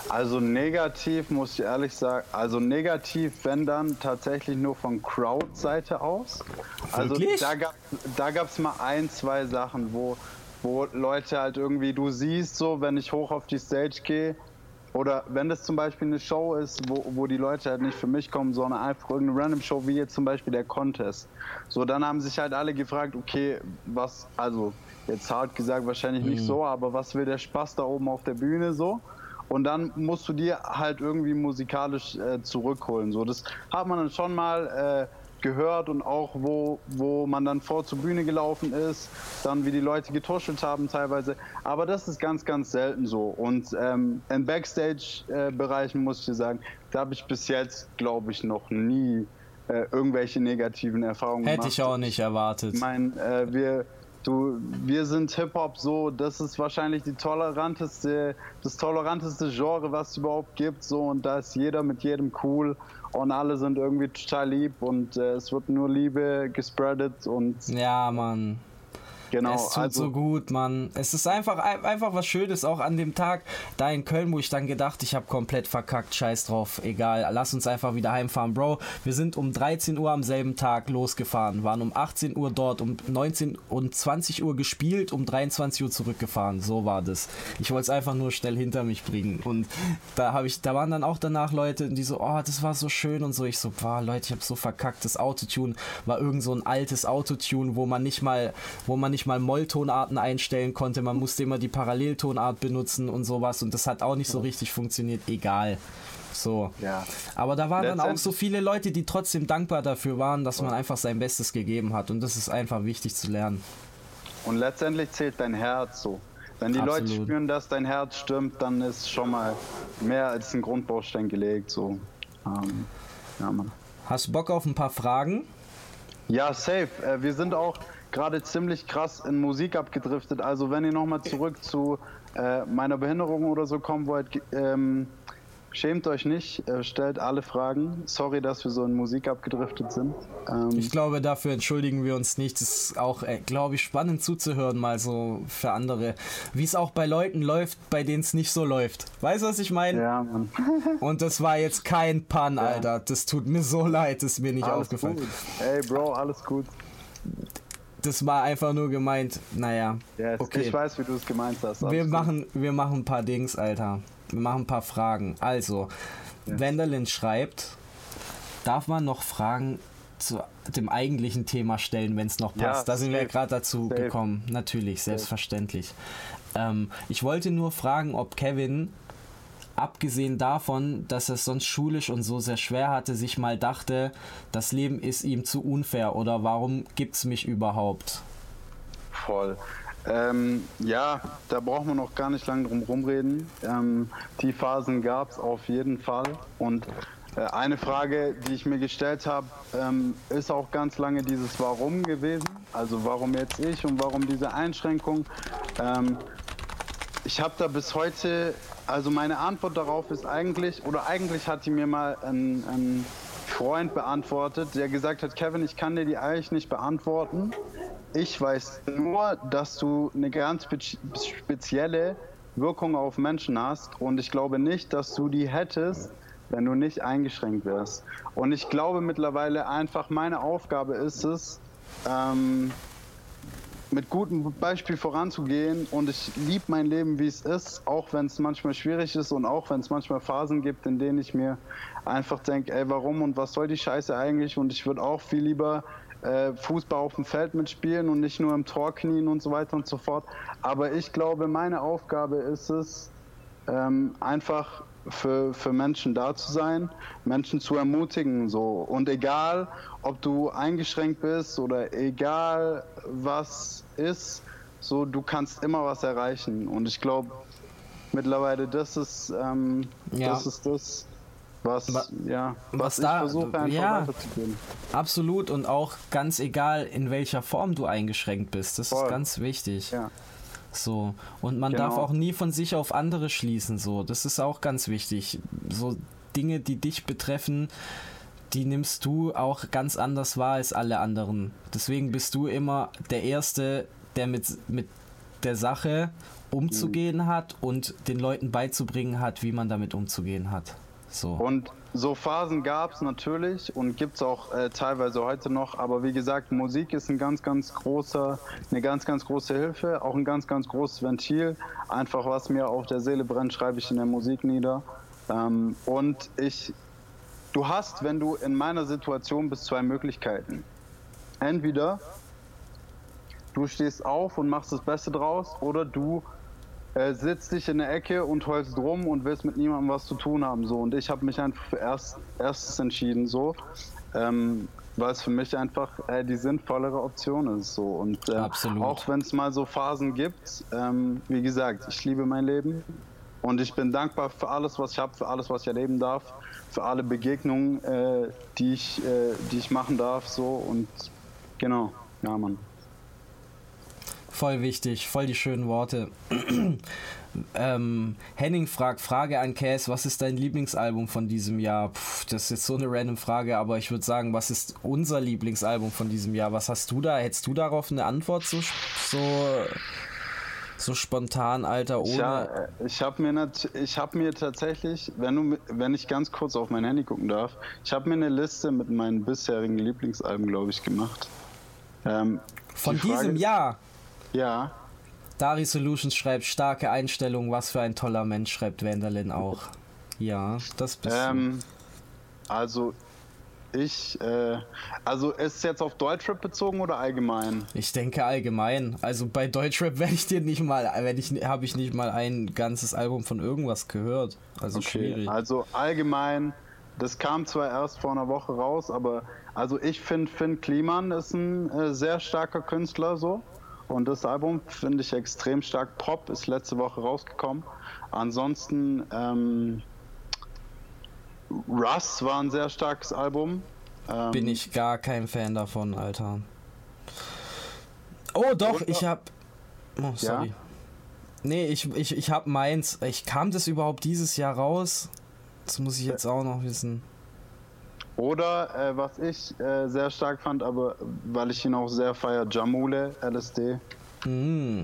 Also negativ muss ich ehrlich sagen, also negativ, wenn dann tatsächlich nur von Crowd-Seite aus. Also Wirklich? da gab gab's mal ein, zwei Sachen, wo, wo Leute halt irgendwie, du siehst so, wenn ich hoch auf die Stage gehe, oder wenn das zum Beispiel eine Show ist, wo, wo die Leute halt nicht für mich kommen, sondern einfach irgendeine random Show, wie jetzt zum Beispiel der Contest. So, dann haben sich halt alle gefragt, okay, was, also jetzt hart gesagt wahrscheinlich nicht mhm. so, aber was will der Spaß da oben auf der Bühne so? Und dann musst du dir halt irgendwie musikalisch äh, zurückholen. So, das hat man dann schon mal äh, gehört und auch wo, wo man dann vor zur Bühne gelaufen ist, dann wie die Leute getuschelt haben teilweise. Aber das ist ganz, ganz selten so. Und ähm, in Backstage-Bereichen muss ich dir sagen, da habe ich bis jetzt, glaube ich, noch nie äh, irgendwelche negativen Erfahrungen Hätte gemacht. Hätte ich auch nicht erwartet. Ich meine, äh, wir du, wir sind Hip-Hop so, das ist wahrscheinlich die toleranteste, das toleranteste Genre, was es überhaupt gibt, so und da ist jeder mit jedem cool und alle sind irgendwie total lieb und äh, es wird nur Liebe gespreadet und. Ja, Mann. Genau, es tut also, so gut, Mann. Es ist einfach, einfach was Schönes, auch an dem Tag da in Köln, wo ich dann gedacht, ich habe komplett verkackt, scheiß drauf, egal, lass uns einfach wieder heimfahren, Bro. Wir sind um 13 Uhr am selben Tag losgefahren, waren um 18 Uhr dort, um 19 und 20 Uhr gespielt, um 23 Uhr zurückgefahren. So war das. Ich wollte es einfach nur schnell hinter mich bringen. Und da habe ich, da waren dann auch danach Leute, die so, oh, das war so schön und so. Ich so, boah, Leute, ich habe so verkackt. Das Autotune war irgend so ein altes Autotune, wo man nicht mal, wo man nicht nicht mal Molltonarten einstellen konnte. Man musste immer die Paralleltonart benutzen und sowas und das hat auch nicht so richtig funktioniert. Egal. So. Ja. Aber da waren dann auch so viele Leute, die trotzdem dankbar dafür waren, dass man einfach sein Bestes gegeben hat und das ist einfach wichtig zu lernen. Und letztendlich zählt dein Herz so. Wenn die Absolut. Leute spüren, dass dein Herz stimmt, dann ist schon mal mehr als ein Grundbaustein gelegt. So. Ähm, ja, Mann. Hast du Bock auf ein paar Fragen? Ja, safe. Äh, wir sind auch gerade ziemlich krass in Musik abgedriftet. Also wenn ihr nochmal zurück zu äh, meiner Behinderung oder so kommen wollt, ähm, schämt euch nicht, äh, stellt alle Fragen. Sorry, dass wir so in Musik abgedriftet sind. Ähm, ich glaube, dafür entschuldigen wir uns nicht. Es ist auch, äh, glaube ich, spannend zuzuhören, mal so für andere, wie es auch bei Leuten läuft, bei denen es nicht so läuft. Weißt du, was ich meine? Ja, Mann. [laughs] Und das war jetzt kein Pun, ja. Alter. Das tut mir so leid, ist mir nicht alles aufgefallen. Gut. Ey, Bro, alles gut das war einfach nur gemeint, naja. Ja, okay. ich weiß, wie du es gemeint hast. Wir machen, wir machen ein paar Dings, Alter. Wir machen ein paar Fragen. Also, ja. Wenderlin schreibt, darf man noch Fragen zu dem eigentlichen Thema stellen, wenn es noch passt? Ja, da sind wir gerade dazu safe. gekommen. Natürlich, selbstverständlich. Ähm, ich wollte nur fragen, ob Kevin abgesehen davon, dass er es sonst schulisch und so sehr schwer hatte, sich mal dachte, das Leben ist ihm zu unfair oder warum gibt es mich überhaupt? Voll. Ähm, ja, da braucht man noch gar nicht lange drum rumreden. Ähm, die Phasen gab es auf jeden Fall. Und äh, eine Frage, die ich mir gestellt habe, ähm, ist auch ganz lange dieses Warum gewesen. Also warum jetzt ich und warum diese Einschränkung. Ich habe da bis heute also meine Antwort darauf ist eigentlich, oder eigentlich hat die mir mal ein, ein Freund beantwortet, der gesagt hat, Kevin, ich kann dir die eigentlich nicht beantworten. Ich weiß nur, dass du eine ganz spezielle Wirkung auf Menschen hast und ich glaube nicht, dass du die hättest, wenn du nicht eingeschränkt wärst. Und ich glaube mittlerweile einfach, meine Aufgabe ist es, ähm, mit gutem Beispiel voranzugehen und ich liebe mein Leben, wie es ist, auch wenn es manchmal schwierig ist und auch wenn es manchmal Phasen gibt, in denen ich mir einfach denke, ey, warum und was soll die Scheiße eigentlich und ich würde auch viel lieber äh, Fußball auf dem Feld mitspielen und nicht nur im Tor knien und so weiter und so fort. Aber ich glaube, meine Aufgabe ist es, ähm, einfach für, für Menschen da zu sein, Menschen zu ermutigen. So. Und egal, ob du eingeschränkt bist oder egal was ist, so du kannst immer was erreichen. Und ich glaube, mittlerweile das ist, ähm, ja. das ist das, was, was, ja, was, was ich da, versuche einfach ja, weiterzugeben. Absolut und auch ganz egal, in welcher Form du eingeschränkt bist. Das Voll. ist ganz wichtig. Ja. So. Und man genau. darf auch nie von sich auf andere schließen. So. Das ist auch ganz wichtig. So Dinge, die dich betreffen, die nimmst du auch ganz anders wahr als alle anderen. Deswegen bist du immer der Erste, der mit, mit der Sache umzugehen mhm. hat und den Leuten beizubringen hat, wie man damit umzugehen hat. So. Und so Phasen gab es natürlich und gibt es auch äh, teilweise heute noch, aber wie gesagt, Musik ist ein ganz, ganz großer, eine ganz, ganz große Hilfe, auch ein ganz, ganz großes Ventil. Einfach was mir auf der Seele brennt, schreibe ich in der Musik nieder. Ähm, und ich, du hast, wenn du in meiner Situation bist, zwei Möglichkeiten. Entweder du stehst auf und machst das Beste draus oder du äh, sitzt dich in der Ecke und heulst rum und willst mit niemandem was zu tun haben. So. Und ich habe mich einfach für erst, erstes entschieden, so. Ähm, weil es für mich einfach äh, die sinnvollere Option ist. So. Und äh, auch wenn es mal so Phasen gibt, ähm, wie gesagt, ich liebe mein Leben und ich bin dankbar für alles, was ich habe, für alles, was ich erleben darf, für alle Begegnungen, äh, die, ich, äh, die ich machen darf. So. Und genau, ja, Mann. Voll wichtig, voll die schönen Worte. [clears throat] ähm, Henning fragt, Frage an Cass, was ist dein Lieblingsalbum von diesem Jahr? Puh, das ist jetzt so eine random Frage, aber ich würde sagen, was ist unser Lieblingsalbum von diesem Jahr? Was hast du da? Hättest du darauf eine Antwort so, so, so spontan, Alter, ohne? Ja, äh, ich habe mir, hab mir tatsächlich, wenn, du, wenn ich ganz kurz auf mein Handy gucken darf, ich habe mir eine Liste mit meinen bisherigen Lieblingsalben, glaube ich, gemacht. Ähm, von die diesem Jahr? Ja. Dari Solutions schreibt, starke Einstellung, was für ein toller Mensch, schreibt Wenderlin auch. Ja, das bist ähm, du. Also, ich, äh, also ist es jetzt auf Deutschrap bezogen oder allgemein? Ich denke allgemein. Also bei Deutschrap werde ich dir nicht mal, ich, habe ich nicht mal ein ganzes Album von irgendwas gehört. Also okay, schwierig. Also allgemein, das kam zwar erst vor einer Woche raus, aber also ich finde Finn Kliman ist ein äh, sehr starker Künstler so. Und das Album finde ich extrem stark. Pop ist letzte Woche rausgekommen. Ansonsten ähm, Russ war ein sehr starkes Album. Ähm, Bin ich gar kein Fan davon, Alter. Oh doch, ich hab. Oh, sorry. Ja? Nee, ich, ich, ich hab meins. Ich kam das überhaupt dieses Jahr raus? Das muss ich jetzt auch noch wissen. Oder äh, was ich äh, sehr stark fand, aber weil ich ihn auch sehr feiere, Jamule LSD. Mm,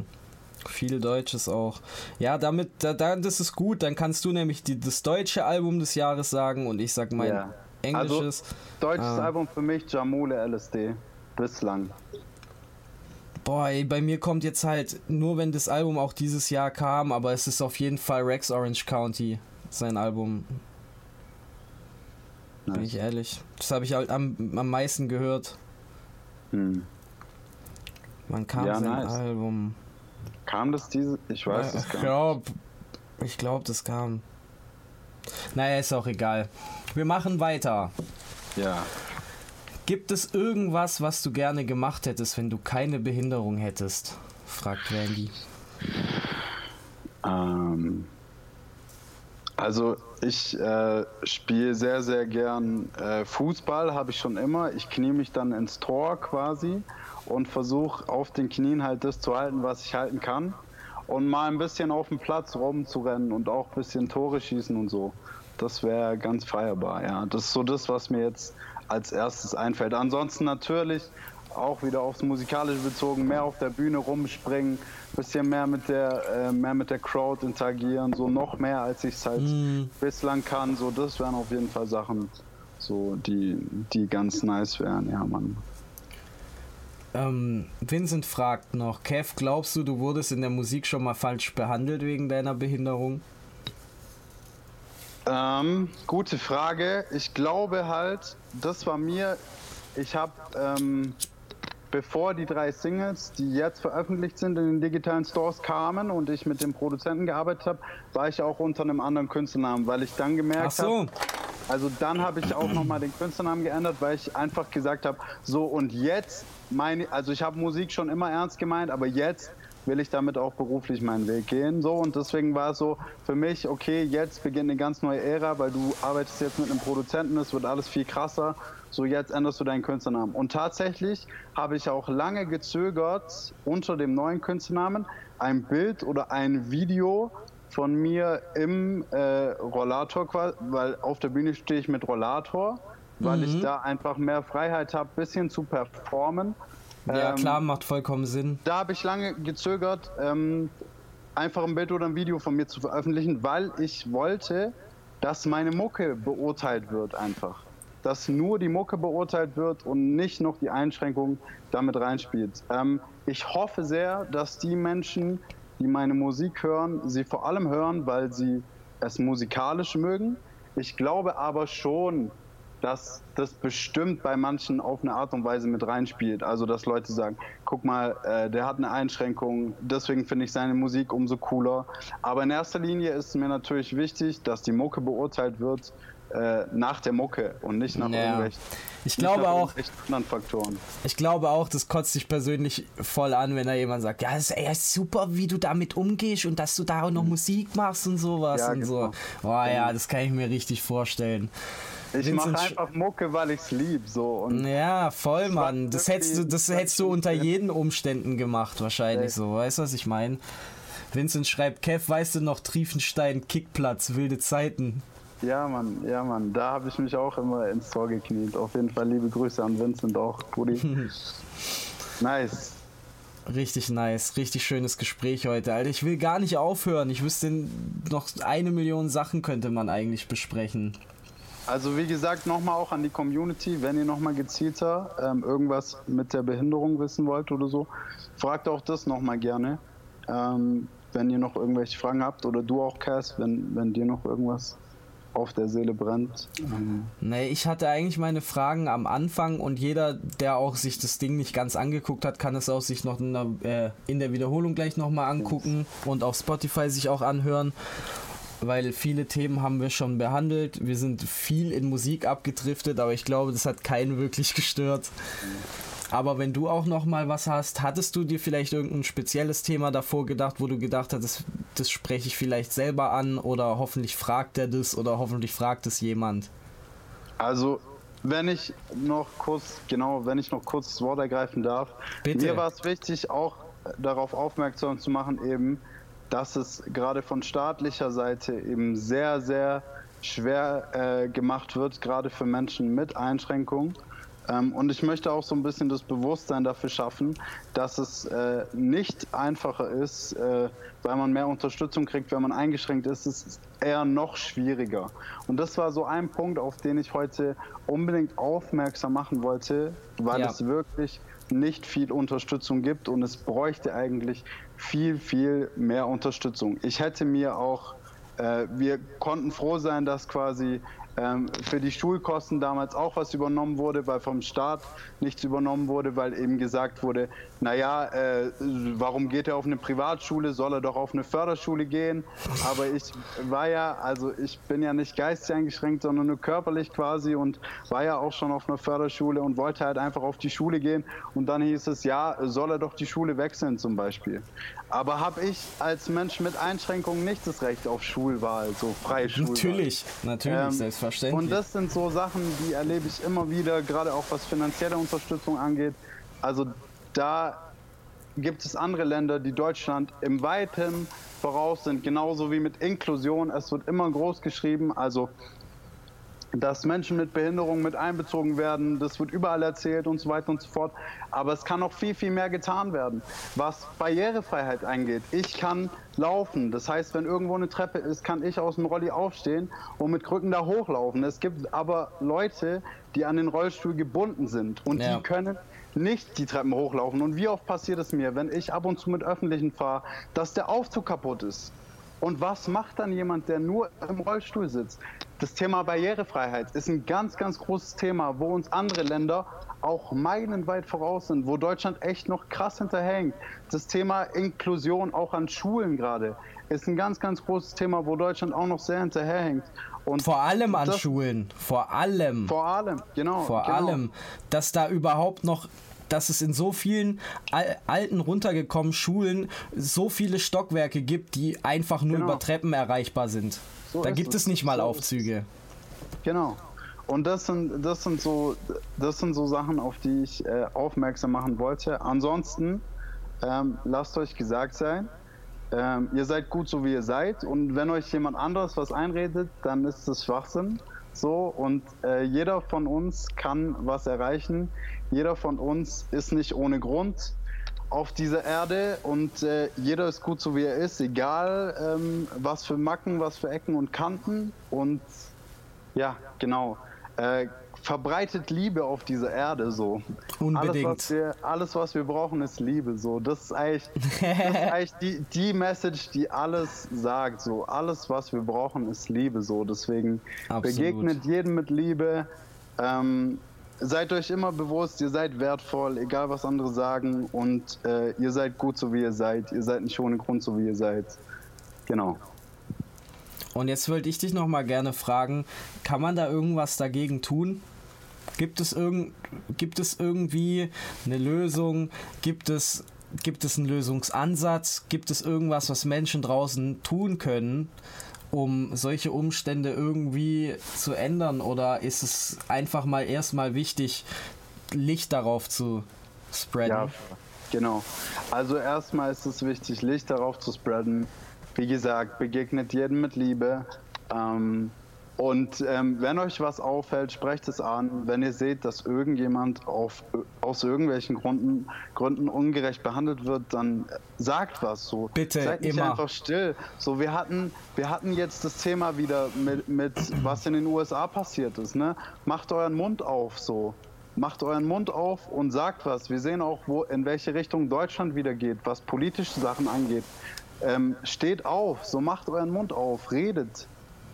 viel Deutsches auch. Ja, damit, da, da, das ist gut. Dann kannst du nämlich die, das deutsche Album des Jahres sagen und ich sag mein ja. englisches. Also, deutsches ah. Album für mich, Jamule LSD. Bislang. Boah, ey, bei mir kommt jetzt halt nur, wenn das Album auch dieses Jahr kam, aber es ist auf jeden Fall Rex Orange County, sein Album. Nice. Bin ich ehrlich. Das habe ich halt am, am meisten gehört. Hm. Wann kam ja, sein nice. Album? Kam das diese? Ich weiß es gar glaub, nicht. Ich glaube, das kam. Naja, ist auch egal. Wir machen weiter. Ja. Gibt es irgendwas, was du gerne gemacht hättest, wenn du keine Behinderung hättest? fragt Randy. Ähm. Also ich äh, spiele sehr, sehr gern äh, Fußball, habe ich schon immer. Ich knie mich dann ins Tor quasi und versuche auf den Knien halt das zu halten, was ich halten kann. Und mal ein bisschen auf dem Platz rumzurennen und auch ein bisschen Tore schießen und so. Das wäre ganz feierbar, ja. Das ist so das, was mir jetzt als erstes einfällt. Ansonsten natürlich auch wieder aufs Musikalische bezogen, mehr auf der Bühne rumspringen, bisschen mehr mit der, äh, mehr mit der Crowd interagieren, so noch mehr als ich es halt mm. bislang kann. So, das wären auf jeden Fall Sachen, so die, die ganz nice wären, ja, Mann. Ähm, Vincent fragt noch, Kev, glaubst du, du wurdest in der Musik schon mal falsch behandelt wegen deiner Behinderung? Ähm, gute Frage. Ich glaube halt, das war mir, ich habe ähm, bevor die drei Singles, die jetzt veröffentlicht sind, in den digitalen Stores kamen und ich mit dem Produzenten gearbeitet habe, war ich auch unter einem anderen Künstlernamen, weil ich dann gemerkt so. habe, also dann habe ich auch nochmal den Künstlernamen geändert, weil ich einfach gesagt habe, so und jetzt meine, also ich habe Musik schon immer ernst gemeint, aber jetzt will ich damit auch beruflich meinen Weg gehen. So und deswegen war es so für mich, okay, jetzt beginnt eine ganz neue Ära, weil du arbeitest jetzt mit einem Produzenten, es wird alles viel krasser so jetzt änderst du deinen Künstlernamen. Und tatsächlich habe ich auch lange gezögert, unter dem neuen Künstlernamen ein Bild oder ein Video von mir im äh, Rollator, weil auf der Bühne stehe ich mit Rollator, weil mhm. ich da einfach mehr Freiheit habe, bisschen zu performen. Ja, ähm, klar, macht vollkommen Sinn. Da habe ich lange gezögert, ähm, einfach ein Bild oder ein Video von mir zu veröffentlichen, weil ich wollte, dass meine Mucke beurteilt wird einfach dass nur die Mucke beurteilt wird und nicht noch die Einschränkung damit reinspielt. Ähm, ich hoffe sehr, dass die Menschen, die meine Musik hören, sie vor allem hören, weil sie es musikalisch mögen. Ich glaube aber schon, dass das bestimmt bei manchen auf eine Art und Weise mit reinspielt. Also dass Leute sagen, guck mal, äh, der hat eine Einschränkung, deswegen finde ich seine Musik umso cooler. Aber in erster Linie ist mir natürlich wichtig, dass die Mucke beurteilt wird äh, nach der Mucke und nicht nach ja. irgendwelchen, ich glaube auch, anderen Faktoren. Ich glaube auch, das kotzt dich persönlich voll an, wenn da jemand sagt, ja, es ist super, wie du damit umgehst und dass du da auch noch mhm. Musik machst und sowas ja, und genau. so. Boah, ja, das kann ich mir richtig vorstellen. Ich mache einfach Mucke, weil ich's lieb so. Und ja, voll, Mann. Das hättest du, das hättest du unter jeden Umständen gemacht, wahrscheinlich so. Weißt du, was ich meine? Vincent schreibt, Kev, weißt du noch, Triefenstein, Kickplatz, wilde Zeiten. Ja, Mann, ja, Mann. Da habe ich mich auch immer ins Tor gekniet. Auf jeden Fall liebe Grüße an Vincent auch, Brudi. [laughs] nice. Richtig nice, richtig schönes Gespräch heute, Alter. Ich will gar nicht aufhören. Ich wüsste noch eine Million Sachen könnte man eigentlich besprechen. Also wie gesagt, nochmal auch an die Community, wenn ihr nochmal gezielter ähm, irgendwas mit der Behinderung wissen wollt oder so, fragt auch das nochmal gerne. Ähm, wenn ihr noch irgendwelche Fragen habt oder du auch, Cass, wenn, wenn dir noch irgendwas auf der Seele brennt. Nee, ich hatte eigentlich meine Fragen am Anfang und jeder, der auch sich das Ding nicht ganz angeguckt hat, kann es auch sich noch in der, äh, in der Wiederholung gleich nochmal angucken und auf Spotify sich auch anhören. Weil viele Themen haben wir schon behandelt. Wir sind viel in Musik abgedriftet, aber ich glaube, das hat keinen wirklich gestört. Mhm. Aber wenn du auch noch mal was hast, hattest du dir vielleicht irgendein spezielles Thema davor gedacht, wo du gedacht hast, das, das spreche ich vielleicht selber an oder hoffentlich fragt er das oder hoffentlich fragt es jemand? Also, wenn ich noch kurz, genau, wenn ich noch kurz das Wort ergreifen darf. Bitte. Mir war es wichtig, auch darauf aufmerksam zu machen, eben, dass es gerade von staatlicher Seite eben sehr, sehr schwer äh, gemacht wird, gerade für Menschen mit Einschränkungen. Ähm, und ich möchte auch so ein bisschen das Bewusstsein dafür schaffen, dass es äh, nicht einfacher ist, äh, weil man mehr Unterstützung kriegt, wenn man eingeschränkt ist. Es ist eher noch schwieriger. Und das war so ein Punkt, auf den ich heute unbedingt aufmerksam machen wollte, weil ja. es wirklich nicht viel Unterstützung gibt und es bräuchte eigentlich viel, viel mehr Unterstützung. Ich hätte mir auch, äh, wir konnten froh sein, dass quasi ähm, für die Schulkosten damals auch was übernommen wurde, weil vom Staat nichts übernommen wurde, weil eben gesagt wurde, naja, äh, warum geht er auf eine Privatschule, soll er doch auf eine Förderschule gehen. Aber ich war ja, also ich bin ja nicht geistig eingeschränkt, sondern nur körperlich quasi und war ja auch schon auf einer Förderschule und wollte halt einfach auf die Schule gehen. Und dann hieß es, ja, soll er doch die Schule wechseln zum Beispiel. Aber habe ich als Mensch mit Einschränkungen nicht das Recht auf Schulwahl, so freie Schulwahl? Natürlich, natürlich, ähm, selbstverständlich. Und das sind so Sachen, die erlebe ich immer wieder, gerade auch was finanzielle Unterstützung angeht. Also da gibt es andere Länder, die Deutschland im Weiten voraus sind, genauso wie mit Inklusion. Es wird immer groß geschrieben. Also dass Menschen mit Behinderung mit einbezogen werden. Das wird überall erzählt und so weiter und so fort. Aber es kann noch viel, viel mehr getan werden. Was Barrierefreiheit angeht, ich kann laufen. Das heißt, wenn irgendwo eine Treppe ist, kann ich aus dem Rolli aufstehen und mit Krücken da hochlaufen. Es gibt aber Leute, die an den Rollstuhl gebunden sind und ja. die können nicht die Treppen hochlaufen. Und wie oft passiert es mir, wenn ich ab und zu mit Öffentlichen fahre, dass der Aufzug kaputt ist? Und was macht dann jemand, der nur im Rollstuhl sitzt? Das Thema Barrierefreiheit ist ein ganz, ganz großes Thema, wo uns andere Länder auch meilenweit voraus sind, wo Deutschland echt noch krass hinterhängt. Das Thema Inklusion auch an Schulen gerade ist ein ganz, ganz großes Thema, wo Deutschland auch noch sehr hinterherhängt. Und vor allem an Schulen, vor allem. Vor allem, genau. Vor genau. allem, dass da überhaupt noch dass es in so vielen al alten runtergekommenen Schulen so viele Stockwerke gibt, die einfach nur genau. über Treppen erreichbar sind. So da gibt es nicht mal Aufzüge. Genau. Und das sind, das sind so, das sind so Sachen, auf die ich äh, aufmerksam machen wollte. Ansonsten ähm, lasst euch gesagt sein, ähm, ihr seid gut so wie ihr seid und wenn euch jemand anderes was einredet, dann ist das Schwachsinn. So und äh, jeder von uns kann was erreichen. Jeder von uns ist nicht ohne Grund auf dieser Erde und äh, jeder ist gut so wie er ist, egal ähm, was für Macken, was für Ecken und Kanten und ja, genau. Äh, verbreitet Liebe auf dieser Erde so. Unbedingt. Alles was, wir, alles, was wir brauchen, ist Liebe. So, das ist eigentlich, [laughs] das ist eigentlich die, die Message, die alles sagt. So, alles, was wir brauchen, ist Liebe. So, deswegen Absolut. begegnet jedem mit Liebe. Ähm, seid euch immer bewusst, ihr seid wertvoll, egal was andere sagen, und äh, ihr seid gut so wie ihr seid. Ihr seid nicht ohne Grund so wie ihr seid. Genau. Und jetzt wollte ich dich noch mal gerne fragen, kann man da irgendwas dagegen tun? Gibt es, irgend, gibt es irgendwie eine Lösung? Gibt es, gibt es einen Lösungsansatz? Gibt es irgendwas, was Menschen draußen tun können, um solche Umstände irgendwie zu ändern? Oder ist es einfach mal erstmal wichtig, Licht darauf zu spreaden? Ja, genau. Also erstmal ist es wichtig, Licht darauf zu spreaden. Wie gesagt, begegnet jedem mit Liebe. Ähm, und ähm, wenn euch was auffällt, sprecht es an. Wenn ihr seht, dass irgendjemand auf, aus irgendwelchen Gründen, Gründen ungerecht behandelt wird, dann sagt was so. Bitte Seid nicht immer. einfach still. So, wir hatten, wir hatten jetzt das Thema wieder mit, mit was in den USA passiert ist. Ne? Macht euren Mund auf so. Macht euren Mund auf und sagt was. Wir sehen auch, wo, in welche Richtung Deutschland wieder geht, was politische Sachen angeht. Ähm, steht auf, so macht euren Mund auf, redet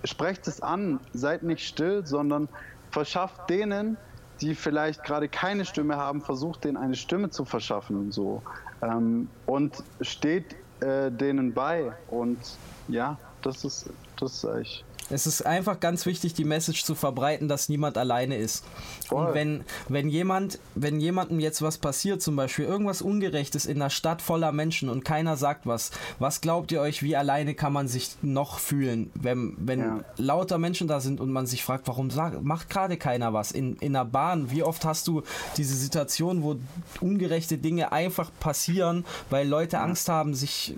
sprecht es an, seid nicht still, sondern verschafft denen, die vielleicht gerade keine Stimme haben, versucht denen eine Stimme zu verschaffen so. Ähm, und steht äh, denen bei. Und ja, das ist das ist echt es ist einfach ganz wichtig, die Message zu verbreiten, dass niemand alleine ist. Voll. Und wenn, wenn jemand, wenn jemandem jetzt was passiert, zum Beispiel irgendwas Ungerechtes in einer Stadt voller Menschen und keiner sagt was, was glaubt ihr euch, wie alleine kann man sich noch fühlen, wenn, wenn ja. lauter Menschen da sind und man sich fragt, warum sagt, macht gerade keiner was? In, in der Bahn, wie oft hast du diese Situation, wo ungerechte Dinge einfach passieren, weil Leute ja. Angst haben, sich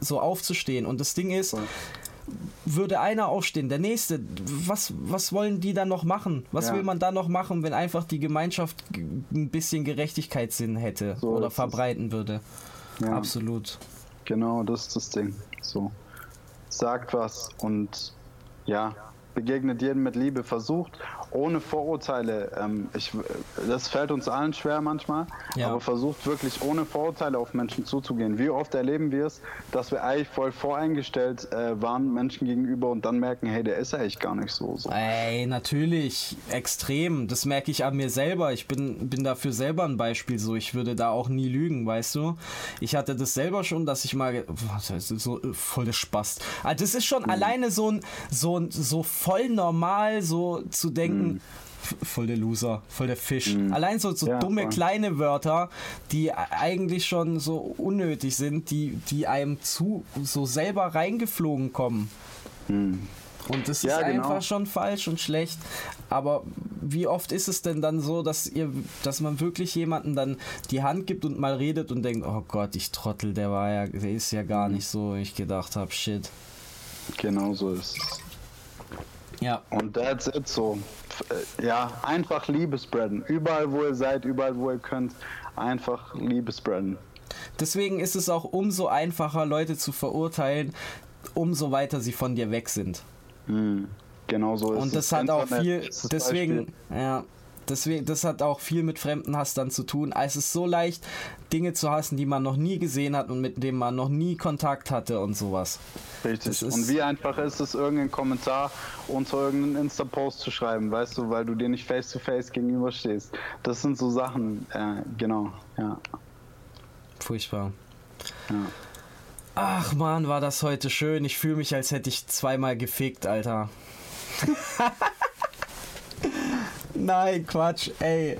so aufzustehen. Und das Ding ist, würde einer aufstehen, der nächste, was, was wollen die dann noch machen? Was ja. will man da noch machen, wenn einfach die Gemeinschaft ein bisschen Gerechtigkeitssinn hätte so oder verbreiten es. würde? Ja. Absolut. Genau, das ist das Ding. So. Sagt was und ja, begegnet jedem mit Liebe, versucht ohne Vorurteile. Ähm, ich, das fällt uns allen schwer manchmal, ja. aber versucht wirklich ohne Vorurteile auf Menschen zuzugehen. Wie oft erleben wir es, dass wir eigentlich voll voreingestellt äh, waren Menschen gegenüber und dann merken, hey, der ist eigentlich gar nicht so. so. Ey, natürlich, extrem. Das merke ich an mir selber. Ich bin, bin dafür selber ein Beispiel so. Ich würde da auch nie lügen, weißt du. Ich hatte das selber schon, dass ich mal, das ist so voll der Spaß. Also das ist schon mhm. alleine so ein, so ein, so voll normal, so zu denken, Mhm. Voll der Loser, voll der Fisch. Mhm. Allein so, so ja, dumme voll. kleine Wörter, die eigentlich schon so unnötig sind, die, die einem zu so selber reingeflogen kommen. Mhm. Und das ja, ist genau. einfach schon falsch und schlecht. Aber wie oft ist es denn dann so, dass ihr, dass man wirklich jemanden dann die Hand gibt und mal redet und denkt, oh Gott, ich Trottel, der war ja, der ist ja gar nicht so, wie ich gedacht habe, shit. Genau so ist es. Ja. Und that's it so. Äh, ja, einfach Liebe spreaden. Überall, wo ihr seid, überall, wo ihr könnt, einfach Liebe spreaden. Deswegen ist es auch umso einfacher, Leute zu verurteilen, umso weiter sie von dir weg sind. Mhm. Genau so ist Und das, das hat auch viel, deswegen, ja, Deswegen, das hat auch viel mit Fremdenhass dann zu tun. Es ist so leicht, Dinge zu hassen, die man noch nie gesehen hat und mit denen man noch nie Kontakt hatte und sowas. Richtig. Und wie einfach ist es, irgendeinen Kommentar unter irgendeinen Insta-Post zu schreiben, weißt du, weil du dir nicht face-to-face -face gegenüberstehst. Das sind so Sachen, äh, genau, ja. Furchtbar. Ja. Ach man, war das heute schön. Ich fühle mich, als hätte ich zweimal gefickt, Alter. [laughs] Nein, Quatsch, ey.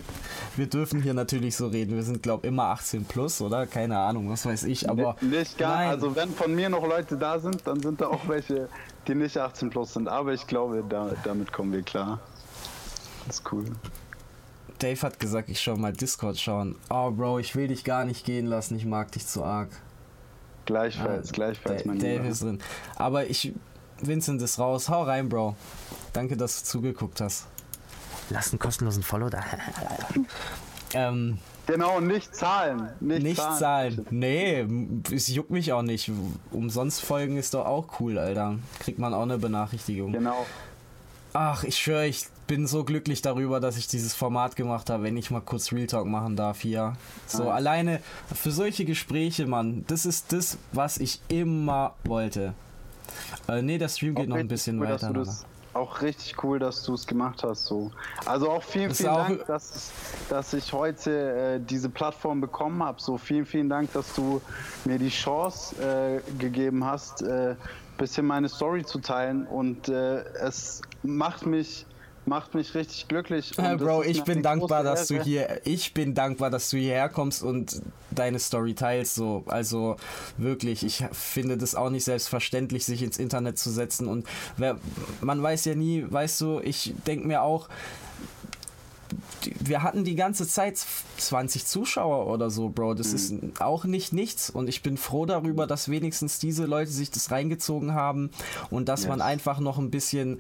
Wir dürfen hier natürlich so reden. Wir sind, glaube ich, immer 18 plus, oder? Keine Ahnung, was weiß ich, aber. Nicht, nicht gar, nein. also wenn von mir noch Leute da sind, dann sind da auch welche, die nicht 18 plus sind. Aber ich glaube, da, damit kommen wir klar. Das ist cool. Dave hat gesagt, ich schau mal Discord schauen. Oh, Bro, ich will dich gar nicht gehen lassen. Ich mag dich zu arg. Gleichfalls, ah, gleichfalls, mein Dave Lieber. ist drin. Aber ich, Vincent ist raus. Hau rein, Bro. Danke, dass du zugeguckt hast. Lass einen kostenlosen Follow da. [laughs] ähm, genau, nicht zahlen. Nicht, nicht zahlen. zahlen. Nee, es juckt mich auch nicht. Umsonst folgen ist doch auch cool, Alter. Kriegt man auch eine Benachrichtigung. Genau. Ach, ich schwöre, ich bin so glücklich darüber, dass ich dieses Format gemacht habe, wenn ich mal kurz Real Talk machen darf hier. So ja. alleine für solche Gespräche, Mann, das ist das, was ich immer wollte. Äh, nee, der Stream geht noch ein bisschen weiter auch richtig cool, dass du es gemacht hast. So. Also auch vielen, vielen Dank, dass, dass ich heute äh, diese Plattform bekommen habe. So vielen, vielen Dank, dass du mir die Chance äh, gegeben hast, äh, bisschen meine Story zu teilen. Und äh, es macht mich macht mich richtig glücklich. Äh, Bro, ich bin dankbar, dass du hier, ich bin dankbar, dass du hierher kommst und deine Story teilst. So, also wirklich, ich finde das auch nicht selbstverständlich, sich ins Internet zu setzen und wer, man weiß ja nie, weißt du, ich denke mir auch, wir hatten die ganze Zeit 20 Zuschauer oder so, Bro. Das mhm. ist auch nicht nichts. Und ich bin froh darüber, dass wenigstens diese Leute sich das reingezogen haben und dass yes. man einfach noch ein bisschen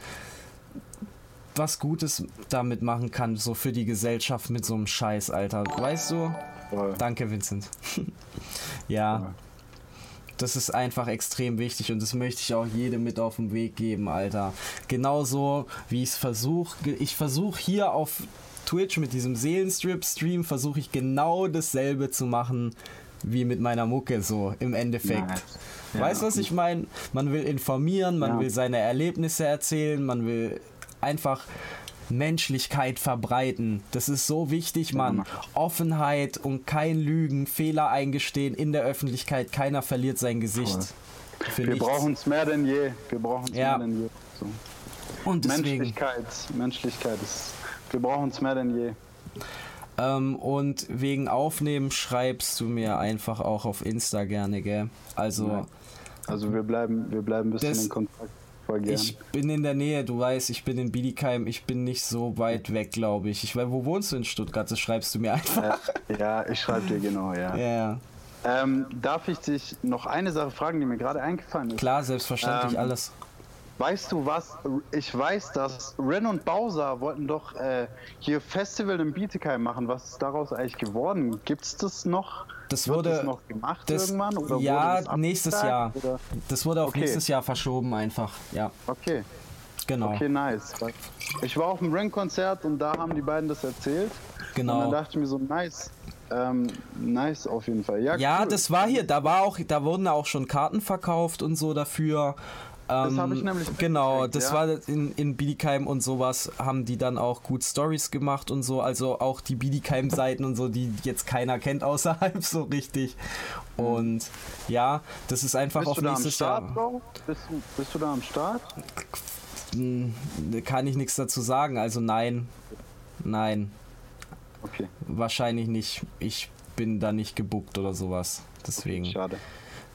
was Gutes damit machen kann, so für die Gesellschaft mit so einem Scheiß, Alter. Weißt du? Voll. Danke, Vincent. [laughs] ja. Voll. Das ist einfach extrem wichtig und das möchte ich auch jedem mit auf den Weg geben, Alter. Genauso wie ich es versuche. Ich versuche hier auf Twitch mit diesem Seelenstrip-Stream versuche ich genau dasselbe zu machen wie mit meiner Mucke, so im Endeffekt. Nice. Ja, weißt du, was ich meine? Man will informieren, man ja. will seine Erlebnisse erzählen, man will einfach Menschlichkeit verbreiten. Das ist so wichtig, Mann. Offenheit und kein Lügen, Fehler eingestehen in der Öffentlichkeit. Keiner verliert sein Gesicht. Wir brauchen es mehr denn je. Wir brauchen es ja. mehr denn je. So. Und deswegen, Menschlichkeit, Menschlichkeit ist wir brauchen es mehr denn je. Ähm, und wegen Aufnehmen schreibst du mir einfach auch auf Insta gerne, gell? Also. Ja. Also wir bleiben, wir bleiben ein bisschen in Kontakt. Voll gern. Ich bin in der Nähe, du weißt, ich bin in Bietigheim, ich bin nicht so weit weg, glaube ich. Ich weiß, wo wohnst du in Stuttgart? Das schreibst du mir einfach. Äh, ja, ich schreibe dir genau, ja. [laughs] Ja. Ähm, darf ich dich noch eine Sache fragen, die mir gerade eingefallen ist? Klar, selbstverständlich, ähm, alles. Weißt du was? Ich weiß, dass Ren und Bowser wollten doch äh, hier Festival in Bietigheim machen. Was ist daraus eigentlich geworden? Gibt es das noch? Das wurde das noch gemacht das, irgendwann? Oder ja, nächstes Jahr. Oder? Das wurde auf okay. nächstes Jahr verschoben einfach. Ja. Okay. Genau. Okay, nice. Ich war auf dem Ren-Konzert und da haben die beiden das erzählt. Genau. Und dann dachte ich mir so, nice. Ähm, nice auf jeden Fall. Ja, ja cool. das war hier, da war auch, da wurden auch schon Karten verkauft und so dafür. Das habe ich ähm, nämlich. Genau, das ja. war in, in Bietigheim und sowas, haben die dann auch gut Stories gemacht und so. Also auch die Bietigheim-Seiten und so, die jetzt keiner kennt außerhalb [laughs] so richtig. Und ja, das ist einfach bist auf nächstes Start, Jahr. Bist, bist du da am Start? Hm, kann ich nichts dazu sagen. Also nein. Nein. Okay. Wahrscheinlich nicht. Ich bin da nicht gebuckt oder sowas. Deswegen. Okay, schade.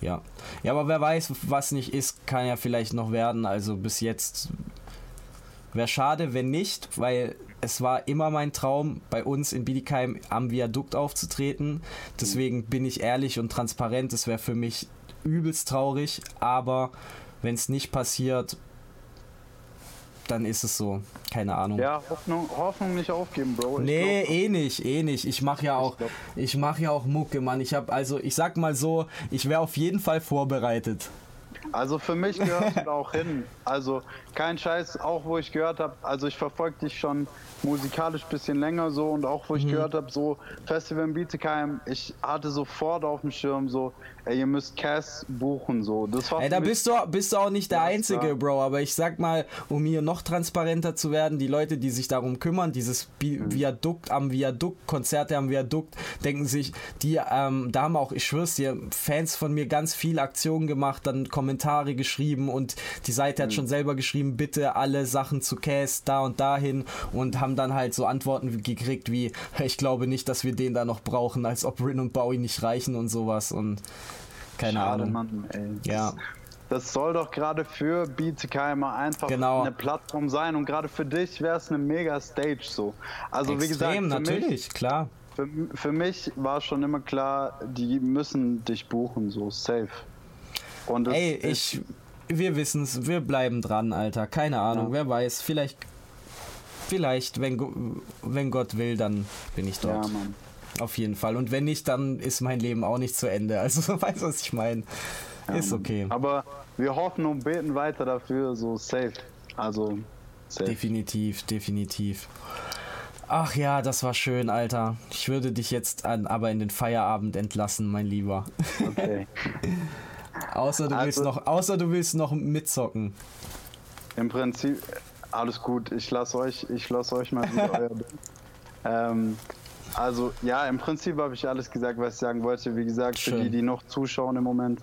Ja. Ja, aber wer weiß, was nicht ist, kann ja vielleicht noch werden. Also bis jetzt wäre schade, wenn nicht, weil es war immer mein Traum, bei uns in Bietigheim am Viadukt aufzutreten. Deswegen bin ich ehrlich und transparent. Es wäre für mich übelst traurig, aber wenn es nicht passiert, dann ist es so. Keine Ahnung. Ja, Hoffnung, Hoffnung nicht aufgeben, Bro. Ich nee, glaub, eh nicht, eh nicht. Ich mache ja auch, ich mache ja auch Mucke, Mann. Ich habe also, ich sag mal so, ich wäre auf jeden Fall vorbereitet. Also für mich gehört [laughs] es auch hin. Also kein Scheiß, auch wo ich gehört habe, also ich verfolge dich schon musikalisch ein bisschen länger so und auch wo ich mhm. gehört habe, so Festival in Bietigheim, ich hatte sofort auf dem Schirm so, ey, ihr müsst Cass buchen so. Das war ey, da bist du, bist du auch nicht der Einzige, war. Bro, aber ich sag mal, um hier noch transparenter zu werden, die Leute, die sich darum kümmern, dieses Bi mhm. Viadukt am Viadukt, Konzerte am Viadukt, denken sich, die, ähm, da haben auch, ich schwör's dir, Fans von mir ganz viel Aktionen gemacht, dann Kommentare geschrieben und die Seite mhm. hat schon selber geschrieben, bitte alle Sachen zu Cass da und dahin und haben dann halt so Antworten gekriegt wie, ich glaube nicht, dass wir den da noch brauchen, als ob Rin und Bowie nicht reichen und sowas und keine Schade, Ahnung. Mann, ey. Ja. Das soll doch gerade für Beatskeimer einfach genau. eine Plattform sein und gerade für dich wäre es eine mega Stage so. Also Extrem, wie gesagt, natürlich, mich, klar. Für, für mich war schon immer klar, die müssen dich buchen, so safe. Und Ey, ich, wir wissen es, wir bleiben dran, Alter. Keine Ahnung, ja. wer weiß. Vielleicht, vielleicht, wenn, wenn Gott will, dann bin ich dort. Ja, Mann. Auf jeden Fall. Und wenn nicht, dann ist mein Leben auch nicht zu Ende. Also, [laughs] weißt du, was ich meine? Ja, ist okay. Aber wir hoffen und beten weiter dafür, so safe. Also, safe. Definitiv, definitiv. Ach ja, das war schön, Alter. Ich würde dich jetzt an, aber in den Feierabend entlassen, mein Lieber. Okay. [laughs] außer, du also, willst noch, außer du willst noch mitzocken. Im Prinzip, alles gut. Ich lasse euch, ich lasse euch mal wieder [laughs] euer ähm, Also ja, im Prinzip habe ich alles gesagt, was ich sagen wollte. Wie gesagt, Schön. für die, die noch zuschauen im Moment,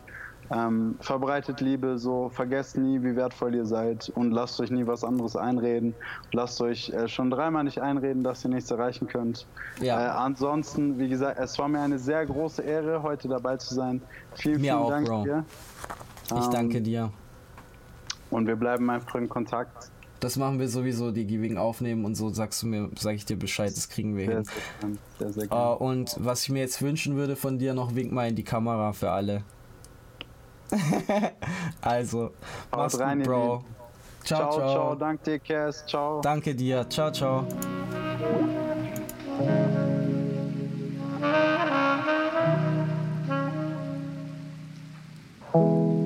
Ähm, verbreitet Liebe, so vergesst nie, wie wertvoll ihr seid und lasst euch nie was anderes einreden. Lasst euch äh, schon dreimal nicht einreden, dass ihr nichts erreichen könnt. Ja. Äh, ansonsten, wie gesagt, es war mir eine sehr große Ehre, heute dabei zu sein. Vielen, mir vielen auch, Dank Bro. dir. Ich danke ähm, dir. Und wir bleiben einfach in Kontakt. Das machen wir sowieso, die Giving aufnehmen und so sagst du mir, sag ich dir Bescheid, das kriegen wir sehr, hin. Sehr, sehr, sehr uh, und was ich mir jetzt wünschen würde von dir, noch wink mal in die Kamera für alle. [laughs] also, mach's rein, gut, Bro. Ciao, ciao, ciao. ciao. Danke dir, Cass. Ciao. Danke dir. Ciao, ciao. You.